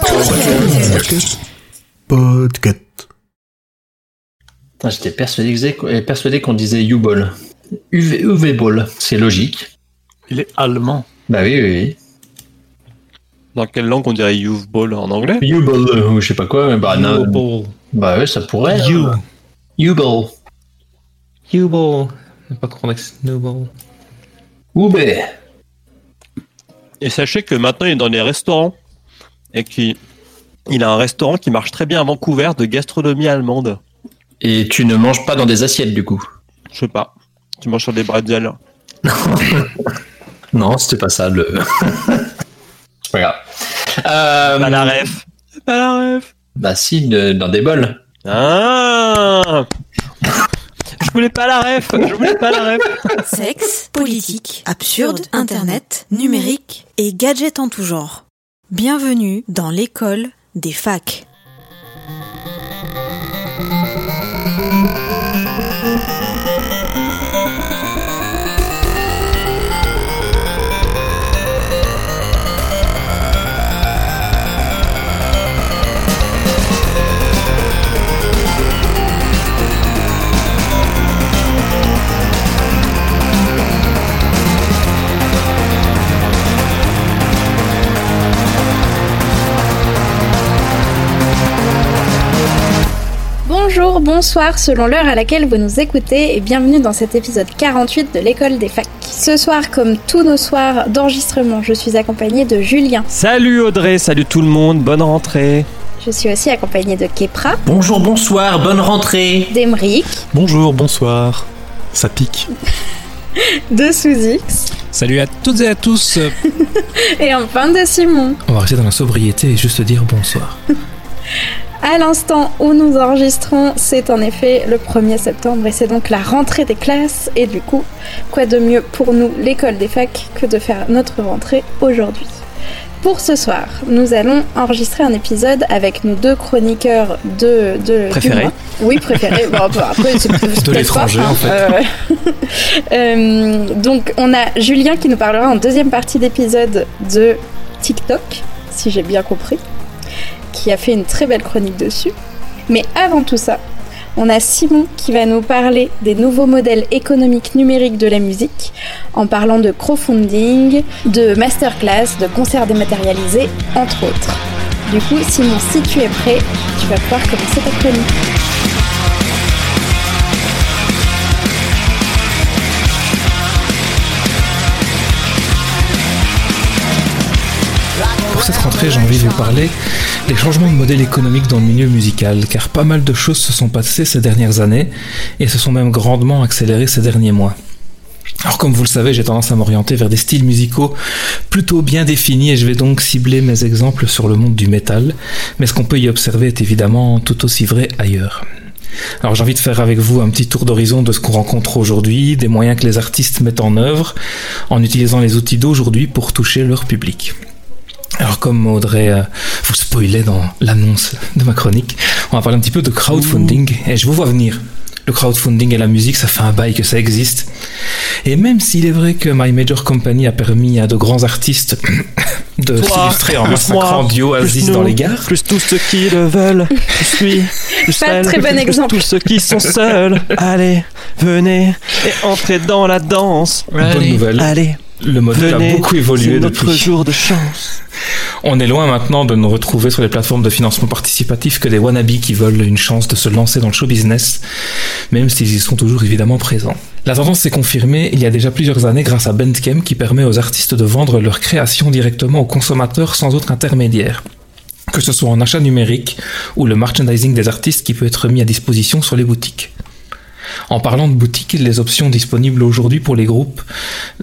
Podcast. Podcast. J'étais persuadé, vous- persuadé qu'on disait U-Ball. UV, UV Ball, c'est logique. Il est allemand. Bah oui, oui, Dans quelle langue on dirait youth ball en anglais oui. U-Ball, euh, ou je sais pas quoi, mais bah non. Ball. Bah ouais, ça pourrait. You. hein. U-Ball. U-Ball. Ne pas confondre avec Snowball. Oubé. Et sachez que maintenant il est dans les restaurants et qu'il il a un restaurant qui marche très bien à Vancouver de gastronomie allemande. Et tu ne manges pas dans des assiettes du coup? Je sais pas. Tu manges sur des bretzels. Non, c'était pas ça le. c'est pas grave. Euh, Pas la ref. Pas la ref. Bah si, de- dans des bols. Ah Je voulais pas la ref. Je voulais pas la ref. Sexe, politique, absurde, internet, numérique et gadgets en tout genre. Bienvenue dans l'école des facs. Bonjour, bonsoir, selon l'heure à laquelle vous nous écoutez, et bienvenue dans cet épisode 48 de l'école des facs. Ce soir, comme tous nos soirs d'enregistrement, je suis accompagnée de Julien. Salut Audrey, salut tout le monde, bonne rentrée. Je suis aussi accompagnée de Kepra, Bonjour, bonsoir, bonne rentrée. d'Emeric, Bonjour, bonsoir. Ça pique. de Souzix Salut à toutes et à tous. et enfin de Simon. On va rester dans la sobriété et juste dire bonsoir. À l'instant où nous enregistrons, c'est en effet le 1er septembre et c'est donc la rentrée des classes. Et du coup, quoi de mieux pour nous, l'école des facs, que de faire notre rentrée aujourd'hui Pour ce soir, nous allons enregistrer un épisode avec nos deux chroniqueurs de... de Préférés. Oui, préférés. Bon, après, c'est pas, l'étranger, hein. en fait. Euh, euh, donc, on a Julien qui nous parlera en deuxième partie d'épisode de TikTok, si j'ai bien compris qui a fait une très belle chronique dessus. Mais avant tout ça, on a Simon qui va nous parler des nouveaux modèles économiques numériques de la musique, en parlant de crowdfunding, de masterclass, de concerts dématérialisés, entre autres. Du coup, Simon, si tu es prêt, tu vas pouvoir commencer ta chronique. Cette rentrée, j'ai envie de vous parler des changements de modèle économique dans le milieu musical, car pas mal de choses se sont passées ces dernières années et se sont même grandement accélérées ces derniers mois. Alors comme vous le savez, j'ai tendance à m'orienter vers des styles musicaux plutôt bien définis et je vais donc cibler mes exemples sur le monde du métal, mais ce qu'on peut y observer est évidemment tout aussi vrai ailleurs. Alors j'ai envie de faire avec vous un petit tour d'horizon de ce qu'on rencontre aujourd'hui, des moyens que les artistes mettent en œuvre en utilisant les outils d'aujourd'hui pour toucher leur public. Alors comme Audrey euh, vous spoilait dans l'annonce de ma chronique, on va parler un petit peu de crowdfunding et je vous vois venir. Le crowdfunding et la musique, ça fait un bail que ça existe. Et même s'il est vrai que My Major Company a permis à de grands artistes de s'illustrer en massacrant plus Aziz dans les gares, Plus tous ceux qui le veulent, plus lui, plus Pas elle, très bon plus exemple. tous ceux qui sont seuls. Allez, venez et entrez dans la danse. bonne nouvelle, Allez, le modèle a beaucoup évolué notre depuis. jour de chance. On est loin maintenant de nous retrouver sur les plateformes de financement participatif que des wannabes qui veulent une chance de se lancer dans le show business, même s'ils y sont toujours évidemment présents. La tendance s'est confirmée il y a déjà plusieurs années grâce à Bandcamp qui permet aux artistes de vendre leurs créations directement aux consommateurs sans autre intermédiaire. Que ce soit en achat numérique ou le merchandising des artistes qui peut être mis à disposition sur les boutiques. En parlant de boutiques, les options disponibles aujourd'hui pour les groupes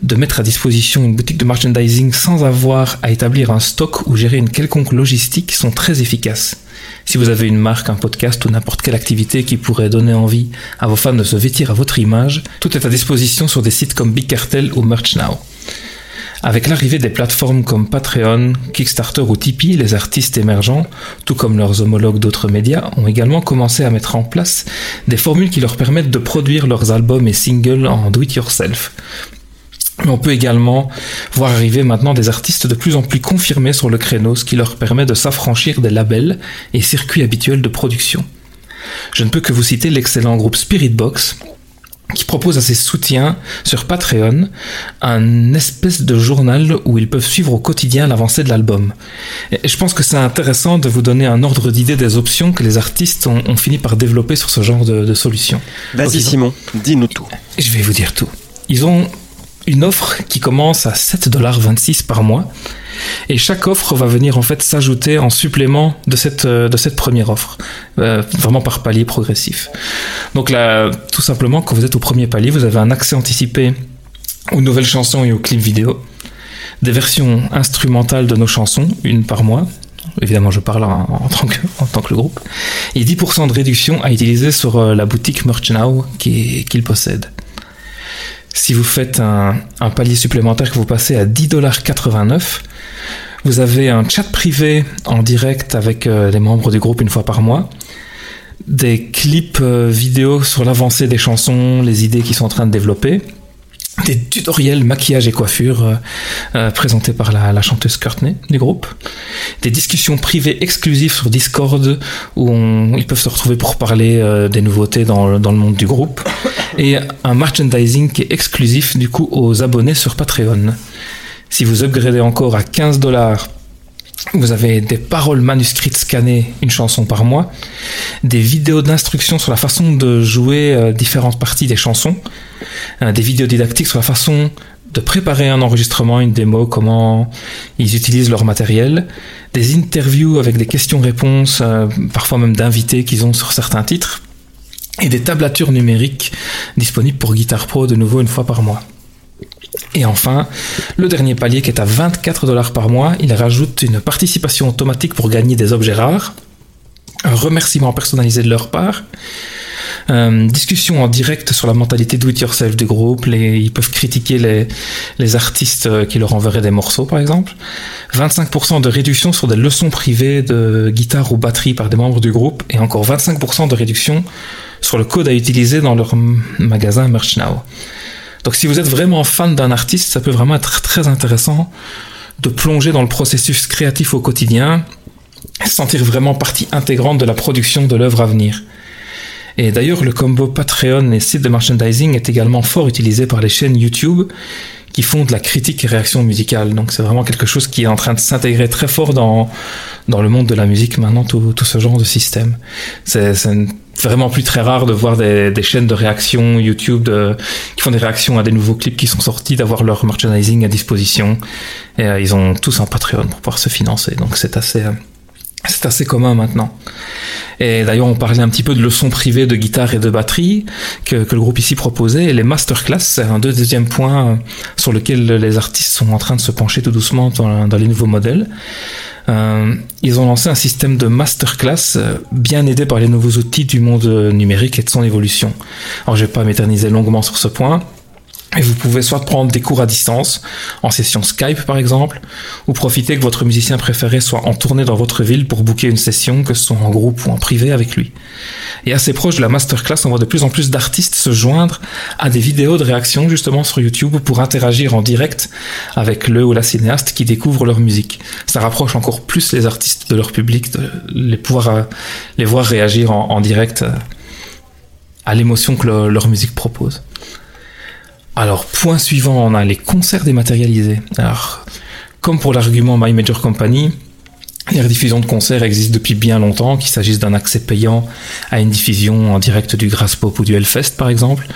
de mettre à disposition une boutique de merchandising sans avoir à établir un stock ou gérer une quelconque logistique sont très efficaces. Si vous avez une marque, un podcast ou n'importe quelle activité qui pourrait donner envie à vos fans de se vêtir à votre image, tout est à disposition sur des sites comme Big Cartel ou Merch Now. Avec l'arrivée des plateformes comme Patreon, Kickstarter ou Tipeee, les artistes émergents, tout comme leurs homologues d'autres médias, ont également commencé à mettre en place des formules qui leur permettent de produire leurs albums et singles en do-it-yourself. On peut également voir arriver maintenant des artistes de plus en plus confirmés sur le créneau, ce qui leur permet de s'affranchir des labels et circuits habituels de production. Je ne peux que vous citer l'excellent groupe Spiritbox, qui propose à ses soutiens sur Patreon un espèce de journal où ils peuvent suivre au quotidien l'avancée de l'album. Et je pense que c'est intéressant de vous donner un ordre d'idée des options que les artistes ont, ont fini par développer sur ce genre de, de solution. Vas-y Simon, dis-nous tout. je vais vous dire tout. Ils ont une offre qui commence à 7,26$ par mois. Et chaque offre va venir en fait s'ajouter en supplément de cette, euh, première offre. Euh, vraiment par palier progressif. Donc là, tout simplement, quand vous êtes au premier palier, vous avez un accès anticipé aux nouvelles chansons et aux clips vidéo. Des versions instrumentales de nos chansons, une par mois. Évidemment, je parle en, tant, que, groupe. Et 10% de réduction à utiliser sur euh, la boutique Merch Now qui- qu'ils possèdent. Si vous faites un, palier supplémentaire que vous passez à 10,89$, vous avez un chat privé en direct avec euh, les membres du groupe une fois par mois, des clips euh, vidéo sur l'avancée des chansons, les idées qu'ils sont en train de développer, des tutoriels maquillage et coiffure euh, euh, présentés par la, chanteuse Courtney du groupe, des discussions privées exclusives sur Discord où on- ils peuvent se retrouver pour parler euh, des nouveautés dans, dans le monde du groupe, et un merchandising qui est exclusif du coup aux abonnés sur Patreon. Si vous upgradez encore à 15 dollars, vous avez des paroles manuscrites scannées, une chanson par mois, des vidéos d'instruction sur la façon de jouer euh, différentes parties des chansons, euh, des vidéos didactiques sur la façon de préparer un enregistrement, une démo, comment ils utilisent leur matériel, des interviews avec des questions-réponses, euh, parfois même d'invités qu'ils ont sur certains titres, et des tablatures numériques disponibles pour Guitar Pro de nouveau une fois par mois. Et enfin, le dernier palier qui est à 24 dollars par mois, il rajoute une participation automatique pour gagner des objets rares, un remerciement personnalisé de leur part, euh, discussion en direct sur la mentalité do-it-yourself du groupe, ils peuvent critiquer les, les artistes euh, qui leur enverraient des morceaux par exemple, 25% de réduction sur des leçons privées de guitare ou batterie par des membres du groupe, et encore 25% de réduction sur le code à utiliser dans leur magasin Merch Now. Donc si vous êtes vraiment fan d'un artiste, ça peut vraiment être très intéressant de plonger dans le processus créatif au quotidien et se sentir vraiment partie intégrante de la production de l'œuvre à venir. Et d'ailleurs, le combo Patreon et site de merchandising est également fort utilisé par les chaînes YouTube qui font de la critique et réaction musicale. Donc c'est vraiment quelque chose qui est en train de s'intégrer très fort dans, dans le monde de la musique maintenant, tout, ce genre de système. C'est vraiment plus très rare de voir des, des chaînes de réaction YouTube de, qui font des réactions à des nouveaux clips qui sont sortis, d'avoir leur merchandising à disposition. Et euh, ils ont tous un Patreon pour pouvoir se financer. Donc c'est assez, euh, c'est assez commun maintenant. Et d'ailleurs, on parlait un petit peu de leçons privées de guitare et de batterie que, le groupe ici proposait. Les masterclass, c'est un deuxième point euh, sur lequel les artistes sont en train de se pencher tout doucement dans, les nouveaux modèles. Euh, ils ont lancé un système de masterclass euh, bien aidé par les nouveaux outils du monde numérique et de son évolution. Alors, je vais pas m'éterniser longuement sur ce point. Et vous pouvez soit prendre des cours à distance, en session Skype par exemple, ou profiter que votre musicien préféré soit en tournée dans votre ville pour booker une session, que ce soit en groupe ou en privé avec lui. Et assez proche de la masterclass, on voit de plus en plus d'artistes se joindre à des vidéos de réaction justement sur YouTube pour interagir en direct avec le ou la cinéaste qui découvre leur musique. Ça rapproche encore plus les artistes de leur public, de les pouvoir euh, les voir réagir en, direct euh, à l'émotion que le- leur musique propose. Alors, point suivant, on a les concerts dématérialisés. Alors, comme pour l'argument My Major Company, les rediffusions de concerts existent depuis bien longtemps, qu'il s'agisse d'un accès payant à une diffusion en direct du Grass Pop ou du Hellfest par exemple,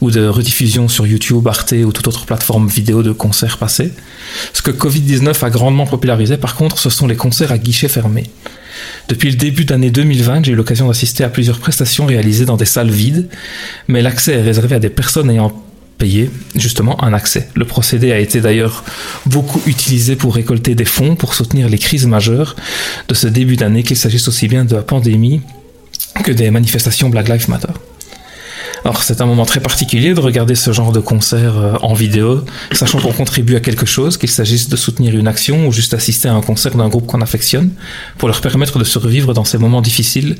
ou de rediffusion sur YouTube, Arte ou toute autre plateforme vidéo de concerts passés. Ce que Covid-19 a grandement popularisé par contre, ce sont les concerts à guichet fermé. Depuis le début d'année 2020, j'ai eu l'occasion d'assister à plusieurs prestations réalisées dans des salles vides, mais l'accès est réservé à des personnes ayant payer justement un accès. Le procédé a été d'ailleurs beaucoup utilisé pour récolter des fonds pour soutenir les crises majeures de ce début d'année, qu'il s'agisse aussi bien de la pandémie que des manifestations Black Lives Matter. Alors c'est un moment très particulier de regarder ce genre de concert euh, en vidéo, sachant qu'on contribue à quelque chose, qu'il s'agisse de soutenir une action ou juste assister à un concert d'un groupe qu'on affectionne, pour leur permettre de survivre dans ces moments difficiles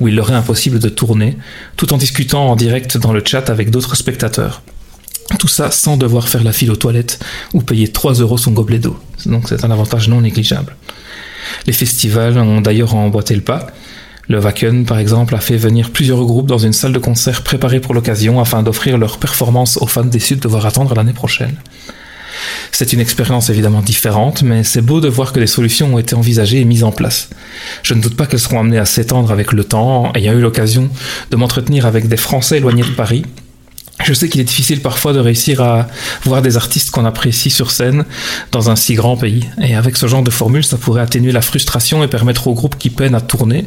où il leur est impossible de tourner, tout en discutant en direct dans le chat avec d'autres spectateurs. Tout ça sans devoir faire la file aux toilettes ou payer 3 euros son gobelet d'eau. Donc c'est un avantage non négligeable. Les festivals ont d'ailleurs emboîté le pas. Le Wacken, par exemple, a fait venir plusieurs groupes dans une salle de concert préparée pour l'occasion afin d'offrir leur performance aux fans déçus de devoir attendre l'année prochaine. C'est une expérience évidemment différente, mais c'est beau de voir que des solutions ont été envisagées et mises en place. Je ne doute pas qu'elles seront amenées à s'étendre avec le temps, ayant eu l'occasion de m'entretenir avec des Français éloignés de Paris, je sais qu'il est difficile parfois de réussir à voir des artistes qu'on apprécie sur scène dans un si grand pays. Et avec ce genre de formule, ça pourrait atténuer la frustration et permettre aux groupes qui peinent à tourner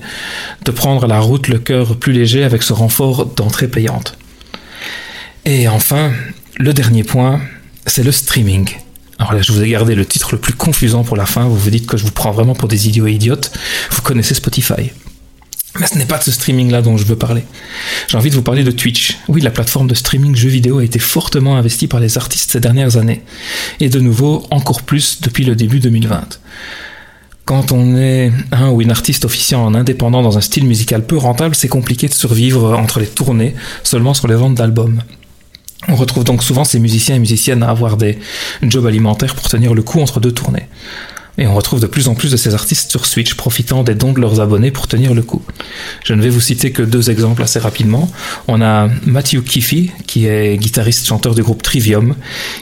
de prendre la route le cœur plus léger avec ce renfort d'entrée payante. Et enfin, le dernier point, c'est le streaming. Alors là, je vous ai gardé le titre le plus confusant pour la fin. Vous vous dites que je vous prends vraiment pour des idiots et idiotes. Vous connaissez Spotify. Mais ce n'est pas de ce streaming-là dont je veux parler. J'ai envie de vous parler de Twitch. Oui, la plateforme de streaming jeux vidéo a été fortement investie par les artistes ces dernières années. Et de nouveau, encore plus depuis le début 2020. Quand on est un ou une artiste officiant en indépendant dans un style musical peu rentable, c'est compliqué de survivre entre les tournées seulement sur les ventes d'albums. On retrouve donc souvent ces musiciens et musiciennes à avoir des jobs alimentaires pour tenir le coup entre deux tournées. Et on retrouve de plus en plus de ces artistes sur Switch profitant des dons de leurs abonnés pour tenir le coup. Je ne vais vous citer que deux exemples assez rapidement. On a Matthew Kiffy, qui est guitariste chanteur du groupe Trivium,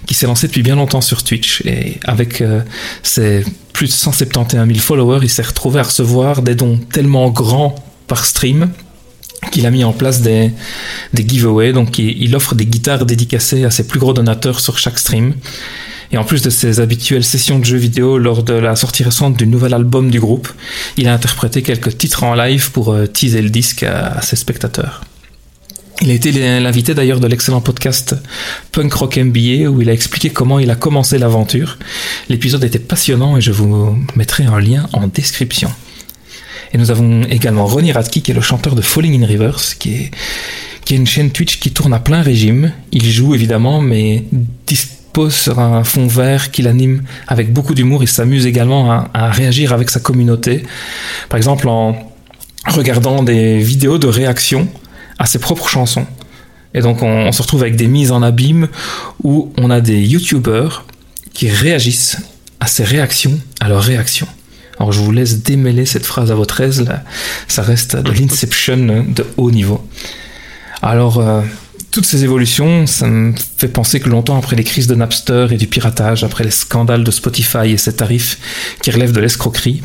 qui s'est lancé depuis bien longtemps sur Twitch. Et avec euh, ses plus de 171 000 followers, il s'est retrouvé à recevoir des dons tellement grands par stream qu'il a mis en place des, giveaways. Donc il offre des guitares dédicacées à ses plus gros donateurs sur chaque stream. Et en plus de ses habituelles sessions de jeux vidéo lors de la sortie récente du nouvel album du groupe, il a interprété quelques titres en live pour euh, teaser le disque à, ses spectateurs. Il a été l'invité d'ailleurs de l'excellent podcast Punk Rock MBA où il a expliqué comment il a commencé l'aventure. L'épisode était passionnant et je vous mettrai un lien en description. Et nous avons également Ronnie Radke qui est le chanteur de Falling in est, qui est une chaîne Twitch qui tourne à plein régime. Il joue évidemment mais pose sur un fond vert qu'il anime avec beaucoup d'humour. Il s'amuse également à, réagir avec sa communauté. Par exemple, en regardant des vidéos de réaction à ses propres chansons. Et donc, on, se retrouve avec des mises en abîme où on a des youtubeurs qui réagissent à ces réactions, à leurs réactions. Alors, je vous laisse démêler cette phrase à votre aise. Ça reste de l'inception de haut niveau. Alors, euh, toutes ces évolutions, ça me fait penser que longtemps après les crises de Napster et du piratage, après les scandales de Spotify et ses tarifs qui relèvent de l'escroquerie,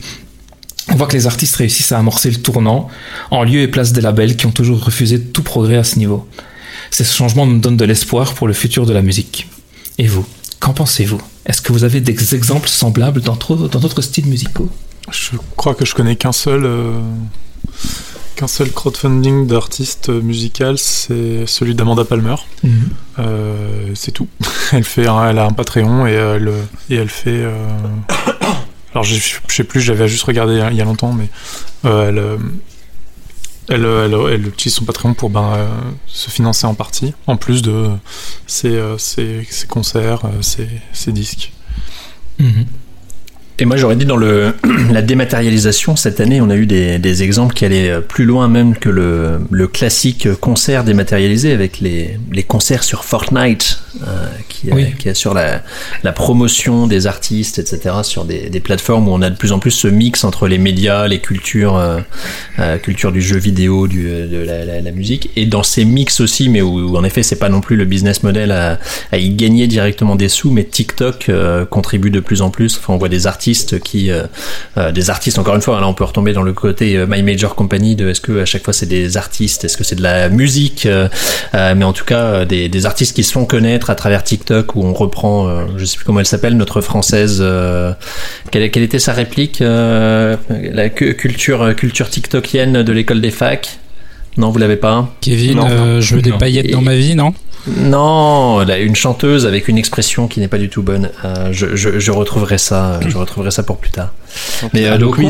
on voit que les artistes réussissent à amorcer le tournant en lieu et place des labels qui ont toujours refusé tout progrès à ce niveau. Ces changements me donnent de l'espoir pour le futur de la musique. Et vous, qu'en pensez-vous? Est-ce que vous avez des exemples semblables dans d'autres styles musicaux? Je crois que je connais qu'un seul. Euh qu'un seul crowdfunding d'artiste musical, c'est celui d'Amanda Palmer. Mm -hmm. euh, c'est tout. elle fait, un, elle a un Patreon et elle, et elle fait. Euh... Alors je, sais plus, j'avais juste regardé il y a longtemps, mais euh, elle, elle, elle, elle, utilise son Patreon pour ben, euh, se financer en partie, en plus de ses, ses, ses concerts, ses, ses disques. -hmm. Et moi j'aurais dit dans le, la dématérialisation, cette année on a eu des, des, exemples qui allaient plus loin même que le, le classique concert dématérialisé avec les, les concerts sur Fortnite euh, qui, oui. qui, assure la, la, promotion des artistes, etc. sur des, des, plateformes où on a de plus en plus ce mix entre les médias, les cultures, euh, euh, culture du jeu vidéo, du, de la, la, la, musique, et dans ces mix aussi, mais où, où en effet c'est pas non plus le business model à, à, y gagner directement des sous, mais TikTok euh, contribue de plus en plus. Enfin on voit des artistes qui euh, euh, des artistes encore une fois là on peut retomber dans le côté euh, my major company de est-ce que à chaque fois c'est des artistes est-ce que c'est de la musique mais en tout cas des, des, artistes qui se font connaître à travers TikTok où on reprend je sais plus comment elle s'appelle notre française quelle, quelle, était sa réplique la culture culture tiktokienne de l'école des facs? Non, vous l'avez pas Kevin, non, euh, je veux des paillettes dans ma vie, non? Non, une chanteuse avec une expression qui n'est pas du tout bonne. Euh, je, je, je, retrouverai ça, je retrouverai ça pour plus tard. Mais euh, donc oui,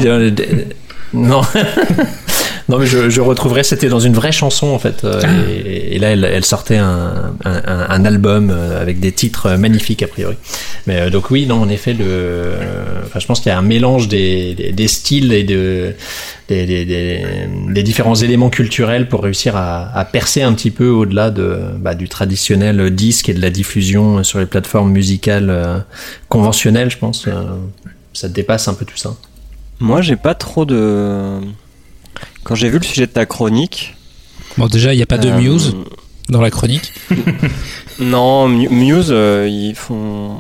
non. Non, mais je, je retrouverai, c'était dans une vraie chanson en fait. euh, et, et là, elle, elle sortait un, un, un album euh, avec des titres magnifiques a priori. Mais euh, donc, oui, non, en effet, le, euh, enfin, je pense qu'il y a un mélange des, des, des styles et de, des, des, des, des différents éléments culturels pour réussir à, à percer un petit peu au-delà de, bah, du traditionnel disque et de la diffusion sur les plateformes musicales euh, conventionnelles, je pense. euh, ça dépasse un peu tout ça. Moi, j'ai pas trop de. Quand j'ai vu le sujet de ta chronique. Bon, déjà, il n'y a pas de euh, Muse dans la chronique. Non, Mu- Muse, euh, ils font.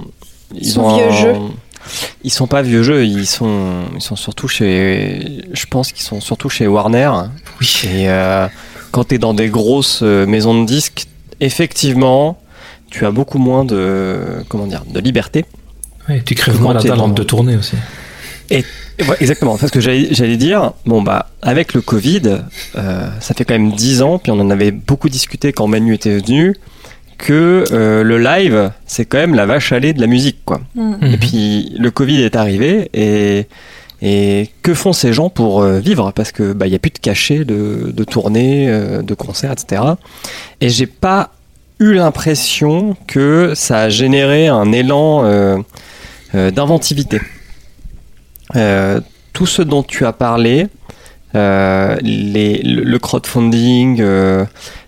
Ils, sont ont vieux un- jeux. Ils sont pas vieux jeux, ils sont, ils sont surtout chez. Je pense qu'ils sont surtout chez Warner. Oui. Et euh, quand tu es dans des grosses euh, maisons de disques, effectivement, tu as beaucoup moins de. Comment dire De liberté. Ouais, tu crèves Comment moins la entre de tourner aussi. Et ouais, exactement, parce que j'allais j'allais dire, bon bah avec le Covid, euh, ça fait quand même 10 ans, puis on en avait beaucoup discuté quand Manu était venu, que euh, le live, c'est quand même la vache à lait de la musique, quoi. Mm. Mhm. Et puis le Covid est arrivé et et que font ces gens pour euh, vivre? Parce que bah il y a plus de cachets de, de tournées, euh, de concerts, etc. Et j'ai pas eu l'impression que ça a généré un élan euh, euh, d'inventivité. Euh, tout ce dont tu as parlé, euh, les, le crowdfunding, euh,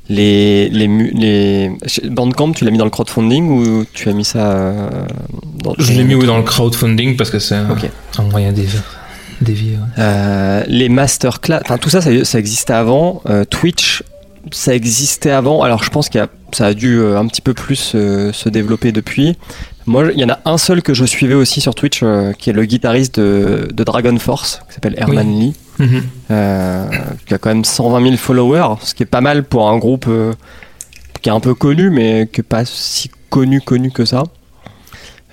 les, les, les Bandcamp, tu l'as mis dans le crowdfunding ou tu as mis ça euh, dans Je l'ai mis dans le crowdfunding parce que c'est un, moyen d'évi- d'évier. ouais. Euh, les masterclass, enfin tout ça, ça, ça existait avant. Twitch, ça existait avant. Alors je pense qu'il y a, ça a dû euh, un petit peu plus euh, se développer depuis. Moi, il y en a un seul que je suivais aussi sur Twitch, euh, qui est le guitariste de, de Dragon Force, qui s'appelle Herman Lee, Mhm. euh, qui a quand même 120 000 followers, ce qui est pas mal pour un groupe euh, qui est un peu connu, mais qui est pas si connu connu que ça.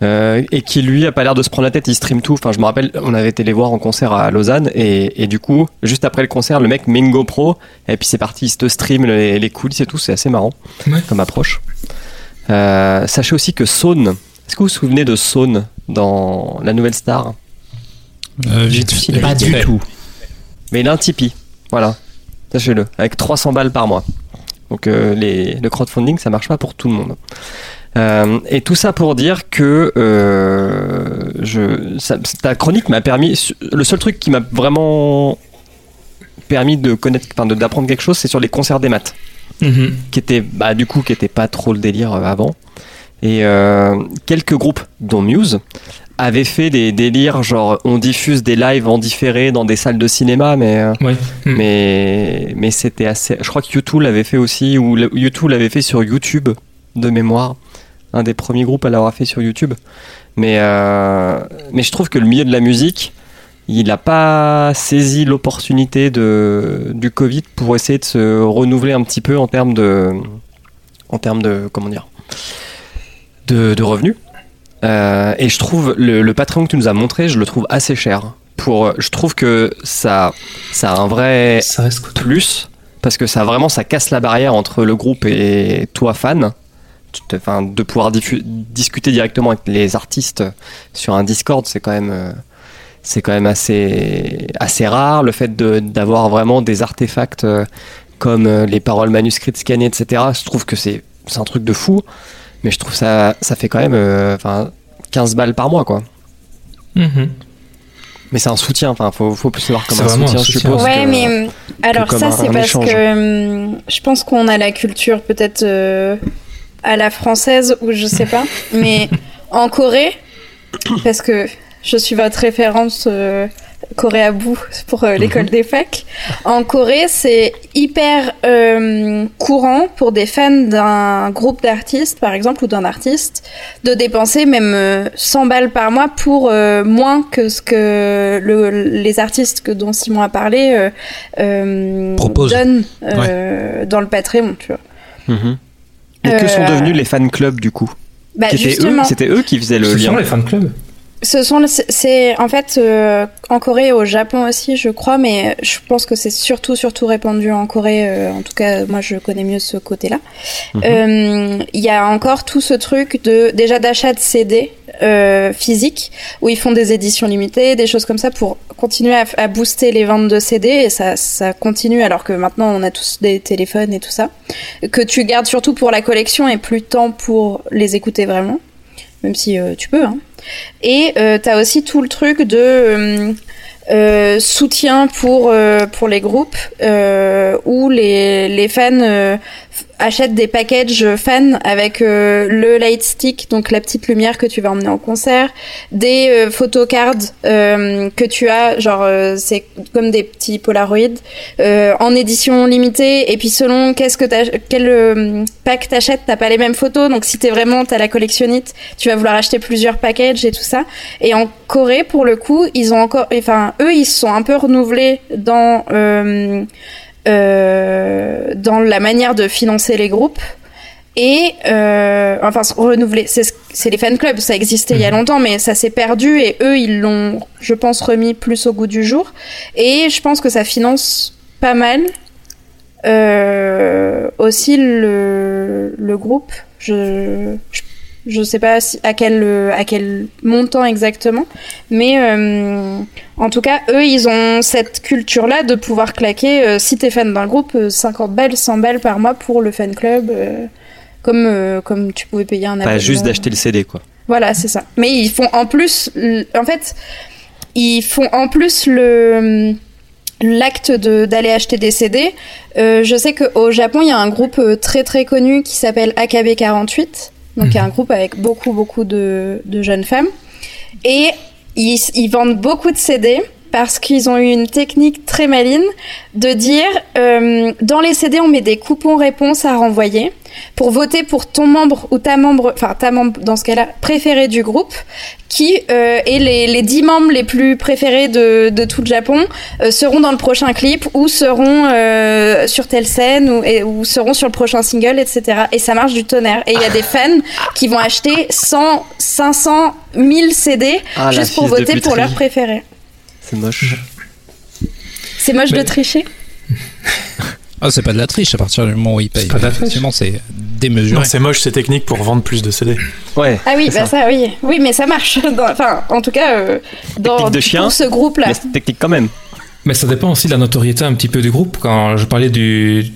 Euh, et qui lui a pas l'air de se prendre la tête, il stream tout. Enfin, je me rappelle, on avait été les voir en concert à Lausanne, et, et du coup, juste après le concert, le mec met une GoPro, et puis c'est parti, il se stream les, les coulisses et tout, c'est assez marrant Ouais. comme approche. Euh, sachez aussi que Saune, est-ce que vous vous souvenez de Saune dans La Nouvelle Star? Euh, vite fait. pas vite du tout. Mais il a un Tipeee, voilà, sachez-le, avec 300 balles par mois. Donc euh, les, le crowdfunding, ça marche pas pour tout le monde. Euh, et tout ça pour dire que euh, je, ça- ta chronique m'a permis. Le seul truc qui m'a vraiment permis de connaître, enfin d'apprendre quelque chose, c'est sur les concerts des maths, Mhm. qui était, bah du coup, qui était pas trop le délire euh, avant. Et euh, quelques groupes, dont Muse, avaient fait des délires genre on diffuse des lives en différé dans des salles de cinéma, mais Ouais. Mhm. mais mais c'était assez. Je crois que YouTube l'avait fait aussi, ou YouTube l'avait fait sur YouTube de mémoire. Un des premiers groupes à l'avoir fait sur YouTube. Mais euh, mais je trouve que le milieu de la musique, il n'a pas saisi l'opportunité du Covid pour essayer de se renouveler un petit peu en termes de en termes de comment dire de, de revenus. Euh, et je trouve le, le Patreon que tu nous as montré, je le trouve assez cher. Pour, je trouve que ça, ça a un vrai Ça reste coûteux. plus parce que ça vraiment ça casse la barrière entre le groupe et toi fan. Enfin, de pouvoir discuter directement avec les artistes sur un Discord, c'est quand même euh, c'est quand même assez assez rare. Le fait de- d'avoir vraiment des artefacts euh, comme euh, les paroles manuscrites scannées, etc. Je trouve que c'est c'est un truc de fou. Mais je trouve ça ça fait quand même euh, enfin 15 balles par mois quoi. Mhm. Mais c'est un soutien. Enfin, faut faut plus le voir comme un soutien, je suppose. Ouais, que- mais alors ça, c'est parce échange. que hum, je pense qu'on a la culture peut-être euh, à la française ou je sais pas, mais en Corée, parce que je suis votre référence euh, Corée à bout pour euh, l'école des facs. En Corée, c'est hyper euh, courant pour des fans d'un groupe d'artistes, par exemple, ou d'un artiste, de dépenser même euh, 100 balles par mois pour euh, moins que ce que le- les artistes que dont Simon a parlé euh, euh, donnent euh, dans le Patreon, tu vois. Mhm. Et que sont Euh, devenus les fan clubs du coup? Bah eux- C'était eux qui faisaient le Ce lien. sont les fan clubs. Ce sont, c'est en fait euh, en Corée et au Japon aussi, je crois, mais je pense que c'est surtout, surtout répandu en Corée. euh, en tout cas, moi, je connais mieux ce côté-là. Mhm. Euh, Il y a encore tout ce truc de déjà d'achat de CD physiques où ils font des éditions limitées, des choses comme ça pour continuer à, à booster les ventes de CD et ça, ça continue alors que maintenant on a tous des téléphones et tout ça que tu gardes surtout pour la collection et plus tant pour les écouter vraiment, même si tu peux. Hein. Et euh, t'as aussi tout le truc de euh, euh, soutien pour les groupes où les fans achètent des packages fans avec euh, le light stick donc la petite lumière que tu vas emmener en concert des euh, photocards euh, que tu as genre euh, c'est comme des petits polaroids euh, en édition limitée et puis selon qu'est-ce que quel euh, pack t'achètes t'as pas les mêmes photos donc si t'es vraiment t'as la collectionnite tu vas vouloir acheter plusieurs packages et tout ça. Et en Corée pour le coup ils ont encore enfin eux ils se sont un peu renouvelés dans dans la manière de financer les groupes et euh, enfin renouveler. C'est ce- c'est les fan clubs ça existait il y a longtemps mais ça s'est perdu et eux ils l'ont je pense remis plus au goût du jour. Et je pense que ça finance pas mal euh, aussi le, le groupe. Je, je je sais pas si- à quel à quel montant exactement mais euh, en tout cas eux ils ont cette culture là de pouvoir claquer euh, si t'es fan d'un groupe euh, 50 balles 100 balles par mois pour le fan club euh, comme euh, comme tu pouvais payer un Pas abonnement. juste d'acheter le CD, quoi. Voilà, c'est ça. Mais ils font en plus, en fait, ils font en plus le l'acte de d'aller acheter des CD. Euh, je sais qu'au Japon, il y a un groupe euh, très très connu qui s'appelle AKB48, donc il y a un groupe avec beaucoup beaucoup de, de jeunes femmes, et ils, ils vendent beaucoup de CD parce qu'ils ont eu une technique très maligne de dire euh, dans les CD on met des coupons réponses à renvoyer pour voter pour ton membre ou ta membre, enfin ta membre dans ce cas-là préféré du groupe, qui euh, est les, les 10 membres les plus préférés de, de tout le Japon euh, seront dans le prochain clip ou seront euh, sur telle scène ou, et- ou seront sur le prochain single, etc. Et ça marche du tonnerre. Et il y a des fans qui vont acheter 100, 500, 1000 CD Ah, juste pour voter pour leur préféré. C'est moche. C'est moche Mais- de tricher Ah, c'est pas de la triche à partir du moment où il paye. C'est pas de la triche. Effectivement, c'est démesuré. Non, c'est moche, c'est technique pour vendre plus de CD. Ouais. Ah oui, bah ça. oui. Oui, mais ça marche. Dans- Enfin, en tout cas, euh, dans, Technique de chien, pour ce groupe-là. C'est technique quand même. Mais ça dépend aussi de la notoriété un petit peu du groupe. Quand je parlais du,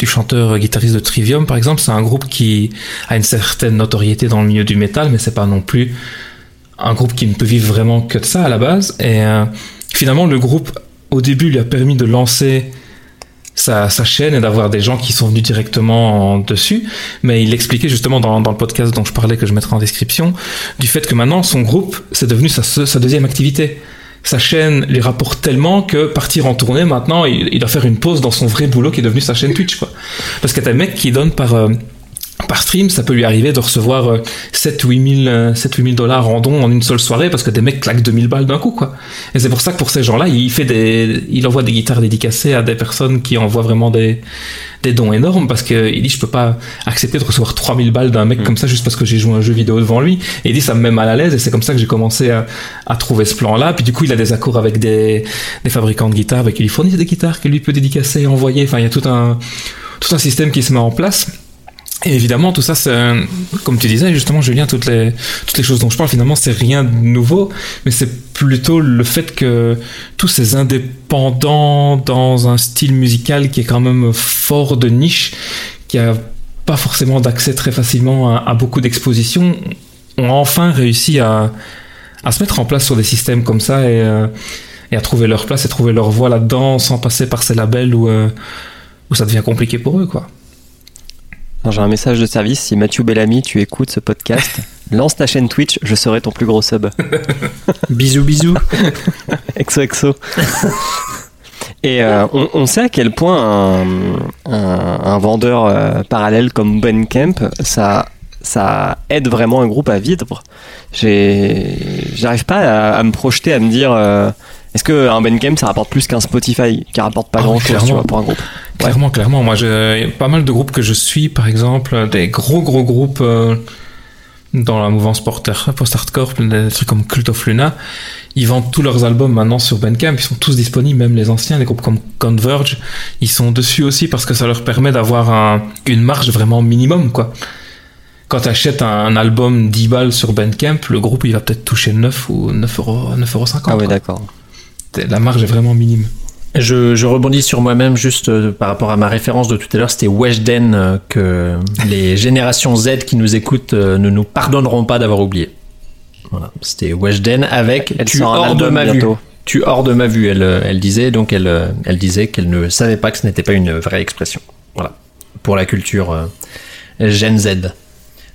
du chanteur guitariste de Trivium, par exemple, c'est un groupe qui a une certaine notoriété dans le milieu du métal, mais c'est pas non plus un groupe qui ne peut vivre vraiment que de ça à la base. Et euh, finalement, le groupe, au début, lui a permis de lancer sa, chaîne et d'avoir des gens qui sont venus directement en dessus. Mais il expliquait justement dans, le podcast dont je parlais, que je mettrai en description, du fait que maintenant, son groupe, c'est devenu sa, deuxième activité sa chaîne lui rapporte tellement que partir en tournée maintenant, il, doit faire une pause dans son vrai boulot qui est devenu sa chaîne Twitch. Quoi. Parce que t'as des mecs qui donnent par, euh, par stream, ça peut lui arriver de recevoir euh, 7 ou 8 000 7 8 000 dollars en don en une seule soirée parce que des mecs claquent 2000 balles d'un coup. Quoi. Et c'est pour ça que pour ces gens-là, il, fait des, il envoie des guitares dédicacées à des personnes qui envoient vraiment des, des dons énormes parce qu'il dit je peux pas accepter de recevoir 3000 balles d'un mec comme ça juste parce que j'ai joué un jeu vidéo devant lui et il dit ça me met mal à l'aise et c'est comme ça que j'ai commencé à, à trouver ce plan là puis du coup il a des accords avec des, des fabricants de guitares avec qui il fournit des guitares qu'il lui peut dédicacer et envoyer enfin il y a tout un tout un système qui se met en place et évidemment, tout ça, c'est, comme tu disais justement, Julien, toutes les, toutes les choses dont je parle, finalement, c'est rien de nouveau, mais c'est plutôt le fait que tous ces indépendants dans un style musical qui est quand même fort de niche, qui a pas forcément d'accès très facilement à, à beaucoup d'expositions, ont enfin réussi à, à se mettre en place sur des systèmes comme ça et, euh, et à trouver leur place et trouver leur voie là-dedans sans passer par ces labels où, euh, où ça devient compliqué pour eux, quoi. J'ai un message de service. Si Mathieu Bellamy, tu écoutes ce podcast, lance ta chaîne Twitch, je serai ton plus gros sub. Bisous, bisous. XOXO. Et euh, on, on sait à quel point un, un- un vendeur euh, parallèle comme Bandcamp, ça, ça aide vraiment un groupe à vivre. J'arrive pas à, à me projeter, à me dire euh, est-ce qu'un Bandcamp ça rapporte plus qu'un Spotify qui rapporte pas Ah grand chose clairement. pour un groupe? Clairement, clairement. Moi, j'ai pas mal de groupes que je suis, par exemple, des gros, gros groupes, euh, dans la mouvance post-hardcore, des trucs comme Cult of Luna, ils vendent tous leurs albums maintenant sur Bandcamp, ils sont tous disponibles, même les anciens, les groupes comme Converge, ils sont dessus aussi parce que ça leur permet d'avoir un, une marge vraiment minimum, quoi. Quand tu achètes un, album 10 balles sur Bandcamp, le groupe il va peut-être toucher 9 ou 9 euros, 9 euros Ah oui, d'accord. La marge est vraiment minime. Je, je, rebondis sur moi-même juste euh, par rapport à ma référence de tout à l'heure. C'était Weshden euh, que les générations Z qui nous écoutent euh, ne nous pardonneront pas d'avoir oublié. Voilà, c'était Weshden avec Elle tu hors de ma bientôt. vue. Tu hors de ma vue, elle, elle disait donc elle, elle disait qu'elle ne savait pas que ce n'était pas une vraie expression. Voilà pour la culture Gen Z.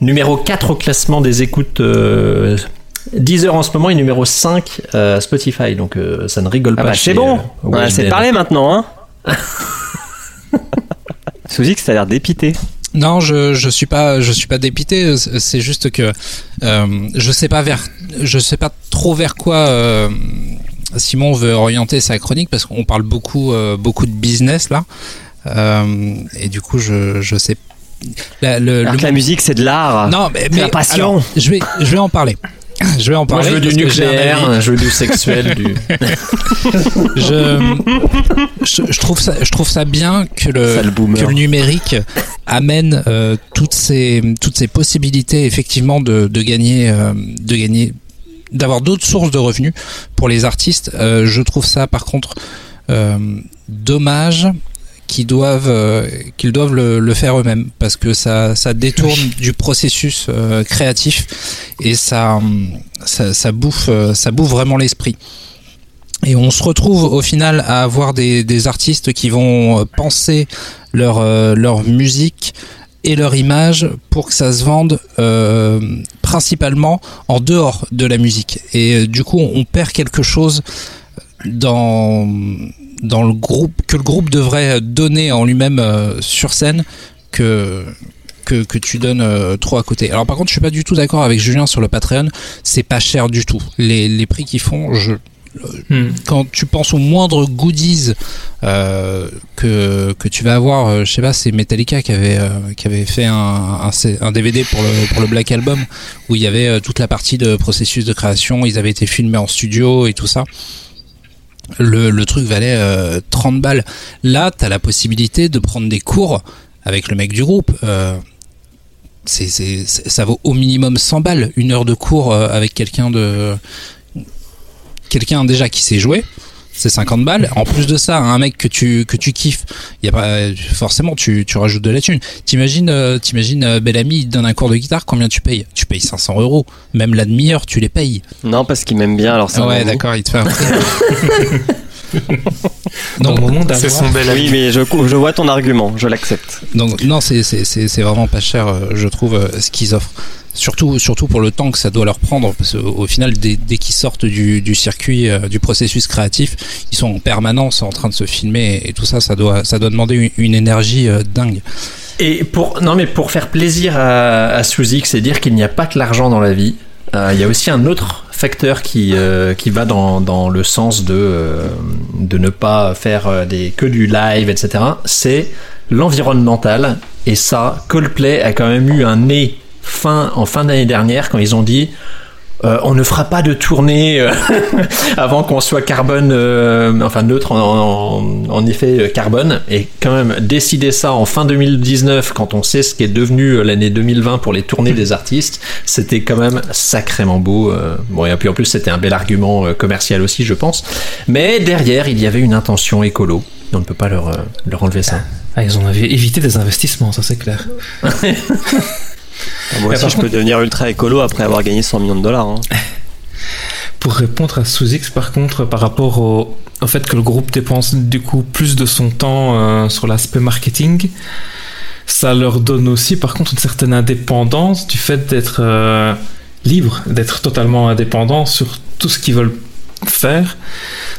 Numéro 4 au classement des écoutes. 10 heures en ce moment et numéro 5 euh, Spotify donc euh, ça ne rigole Ah pas bah, c'est bon. euh, On a assez Weshden. parlé maintenant, hein. Souzix, ça a l'air dépité. Non, je je suis pas je suis pas dépité. C'est juste que euh, je sais pas vers je sais pas trop vers quoi euh, Simon veut orienter sa chronique parce qu'on parle beaucoup euh, beaucoup de business là Euh, et du coup je je sais la, le, Alors le- que la musique, c'est de l'art. non mais, c'est mais la passion. alors, je vais je vais en parler. Je vais en Moi, parler. je veux du nucléaire, je veux du sexuel, du. je, je, je trouve ça, je trouve ça bien que le, que numérique amène euh, toutes ces toutes ces possibilités effectivement de, de gagner euh, de gagner d'avoir d'autres sources de revenus pour les artistes. Euh, je trouve ça par contre dommage qu'ils doivent euh, qu'ils doivent le, le faire eux-mêmes parce que ça ça détourne du processus euh, créatif et ça ça, ça bouffe euh, ça bouffe vraiment l'esprit. Et on se retrouve au final à avoir des, des artistes qui vont euh, penser leur, euh, leur musique et leur image pour que ça se vende euh, principalement en dehors de la musique. Et du coup, on perd quelque chose dans, dans le groupe que le groupe devrait donner en lui-même euh, sur scène que que, que tu donnes euh, trop à côté. Alors par contre, je suis pas du tout d'accord avec Julien sur le Patreon. C'est pas cher du tout. Les, les prix qu'ils font, je Hmm. quand tu penses aux moindres goodies euh, que, que tu vas avoir, euh, je sais pas, c'est Metallica qui avait, euh, qui avait fait un, un, un DVD pour le, pour le Black Album où il y avait euh, toute la partie de processus de création, ils avaient été filmés en studio et tout ça. Le, le truc valait euh, 30 balles. Là, tu as la possibilité de prendre des cours avec le mec du groupe. Euh, c'est, c'est, ça vaut au minimum 100 balles, une heure de cours euh, avec quelqu'un de quelqu'un déjà qui sait jouer, c'est 50 balles. En plus de ça, un mec que tu que tu kiffes, y a pas forcément tu, tu rajoutes de la thune. T'imagines euh, t'imagines euh, Bellamy il te donne un cours de guitare, combien tu payes? Tu payes 500 euros. Même la demi-heure, tu les payes. Non, parce qu'il m'aime bien, alors c'est Ah un ouais, d'accord, il te fait un prix. Dans le moment C'est son bel ami. Oui, mais je, je vois ton argument, je l'accepte. Donc non, c'est c'est c'est c'est vraiment pas cher, euh, je trouve, euh, ce qu'ils offrent. Surtout surtout pour le temps que ça doit leur prendre, parce qu'au au final, dès, qu'ils sortent du, circuit, euh, du processus créatif, ils sont en permanence en train de se filmer et, tout ça, ça doit ça doit demander une, énergie euh, dingue. Et pour non mais pour faire plaisir à, à Suzy, c'est dire qu'il n'y a pas que l'argent dans la vie. Euh, Il y a aussi un autre facteur qui qui va dans, dans le sens de de ne pas faire des que du live etc. C'est l'environnemental et ça Coldplay a quand même eu un nez fin en fin d'année dernière quand ils ont dit euh, on ne fera pas de tournée euh, avant qu'on soit carbone, euh, enfin neutre en, en, en effet carbone. Et quand même décider ça en fin 2019, quand on sait ce qui est devenu l'année 2020 pour les tournées des artistes, c'était quand même sacrément beau. Bon, et puis en plus c'était un bel argument commercial aussi, je pense. Mais derrière, il y avait une intention écolo. On ne peut pas leur, leur enlever ça. Ah, ils ont évité des investissements, ça c'est clair. Moi Mais aussi, je peux devenir ultra écolo après avoir gagné 100 millions de dollars. hein. Pour répondre à Sous-X, par contre, par rapport au, au fait que le groupe dépense du coup plus de son temps euh, sur l'aspect marketing, ça leur donne aussi par contre une certaine indépendance du fait d'être euh, libre, d'être totalement indépendant sur tout ce qu'ils veulent faire.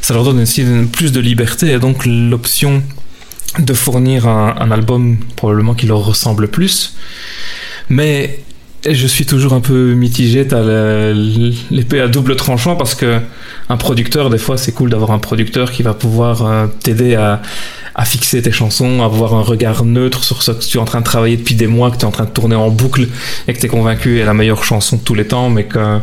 Ça leur donne aussi plus de liberté et donc l'option de fournir un, un album probablement qui leur ressemble plus. Mais je suis toujours un peu mitigé. T'as l'épée à double tranchant parce que un producteur, des fois, c'est cool d'avoir un producteur qui va pouvoir euh, t'aider à, à fixer tes chansons, avoir un regard neutre sur ce que tu es en train de travailler depuis des mois, que tu es en train de tourner en boucle et que tu es convaincu est la meilleure chanson de tous les temps, mais que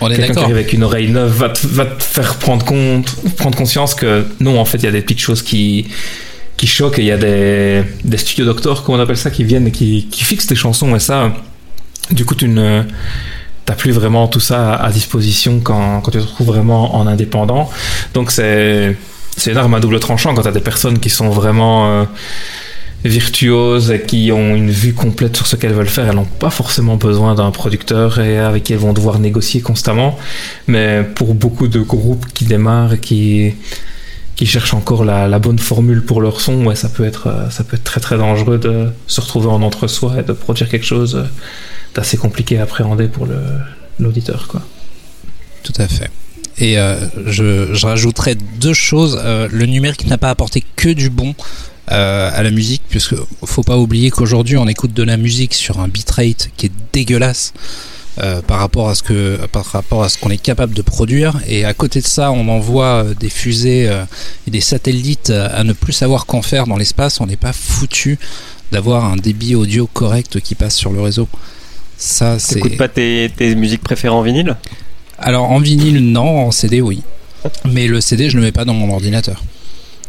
quelqu'un qui arrive avec une oreille neuve va te, va te faire prendre compte, prendre conscience que non, en fait, il y a des petites choses qui qui choquent et il y a des, des studios docteurs, comme on appelle ça, qui viennent et qui, qui fixent tes chansons et ça, du coup, tu ne t'as plus vraiment tout ça à, disposition quand, quand tu te retrouves vraiment en indépendant. Donc c'est c'est une arme à double tranchant quand tu as des personnes qui sont vraiment euh, virtuoses et qui ont une vue complète sur ce qu'elles veulent faire. Elles n'ont pas forcément besoin d'un producteur et avec qui elles vont devoir négocier constamment. Mais pour beaucoup de groupes qui démarrent et qui qui cherchent encore la, la bonne formule pour leur son, ouais, ça peut être euh, ça peut être très très dangereux de se retrouver en entre-soi et de produire quelque chose euh, d'assez compliqué à appréhender pour l'auditeur quoi. Tout à fait. Et euh, je, je rajouterais deux choses. Le numérique n'a pas apporté que du bon à la musique, puisque faut pas oublier qu'aujourd'hui on écoute de la musique sur un bitrate qui est dégueulasse euh, par rapport à ce que par rapport à ce qu'on est capable de produire. Et à côté de ça, on envoie euh, des fusées euh, et des satellites à ne plus savoir qu'en faire dans l'espace. On n'est pas foutu d'avoir un débit audio correct qui passe sur le réseau. Ça, c'est. T'écoutes pas tes, tes musiques préférées en vinyle? Alors en vinyle, non, en CD, oui. Mais le CD, je le mets pas dans mon ordinateur.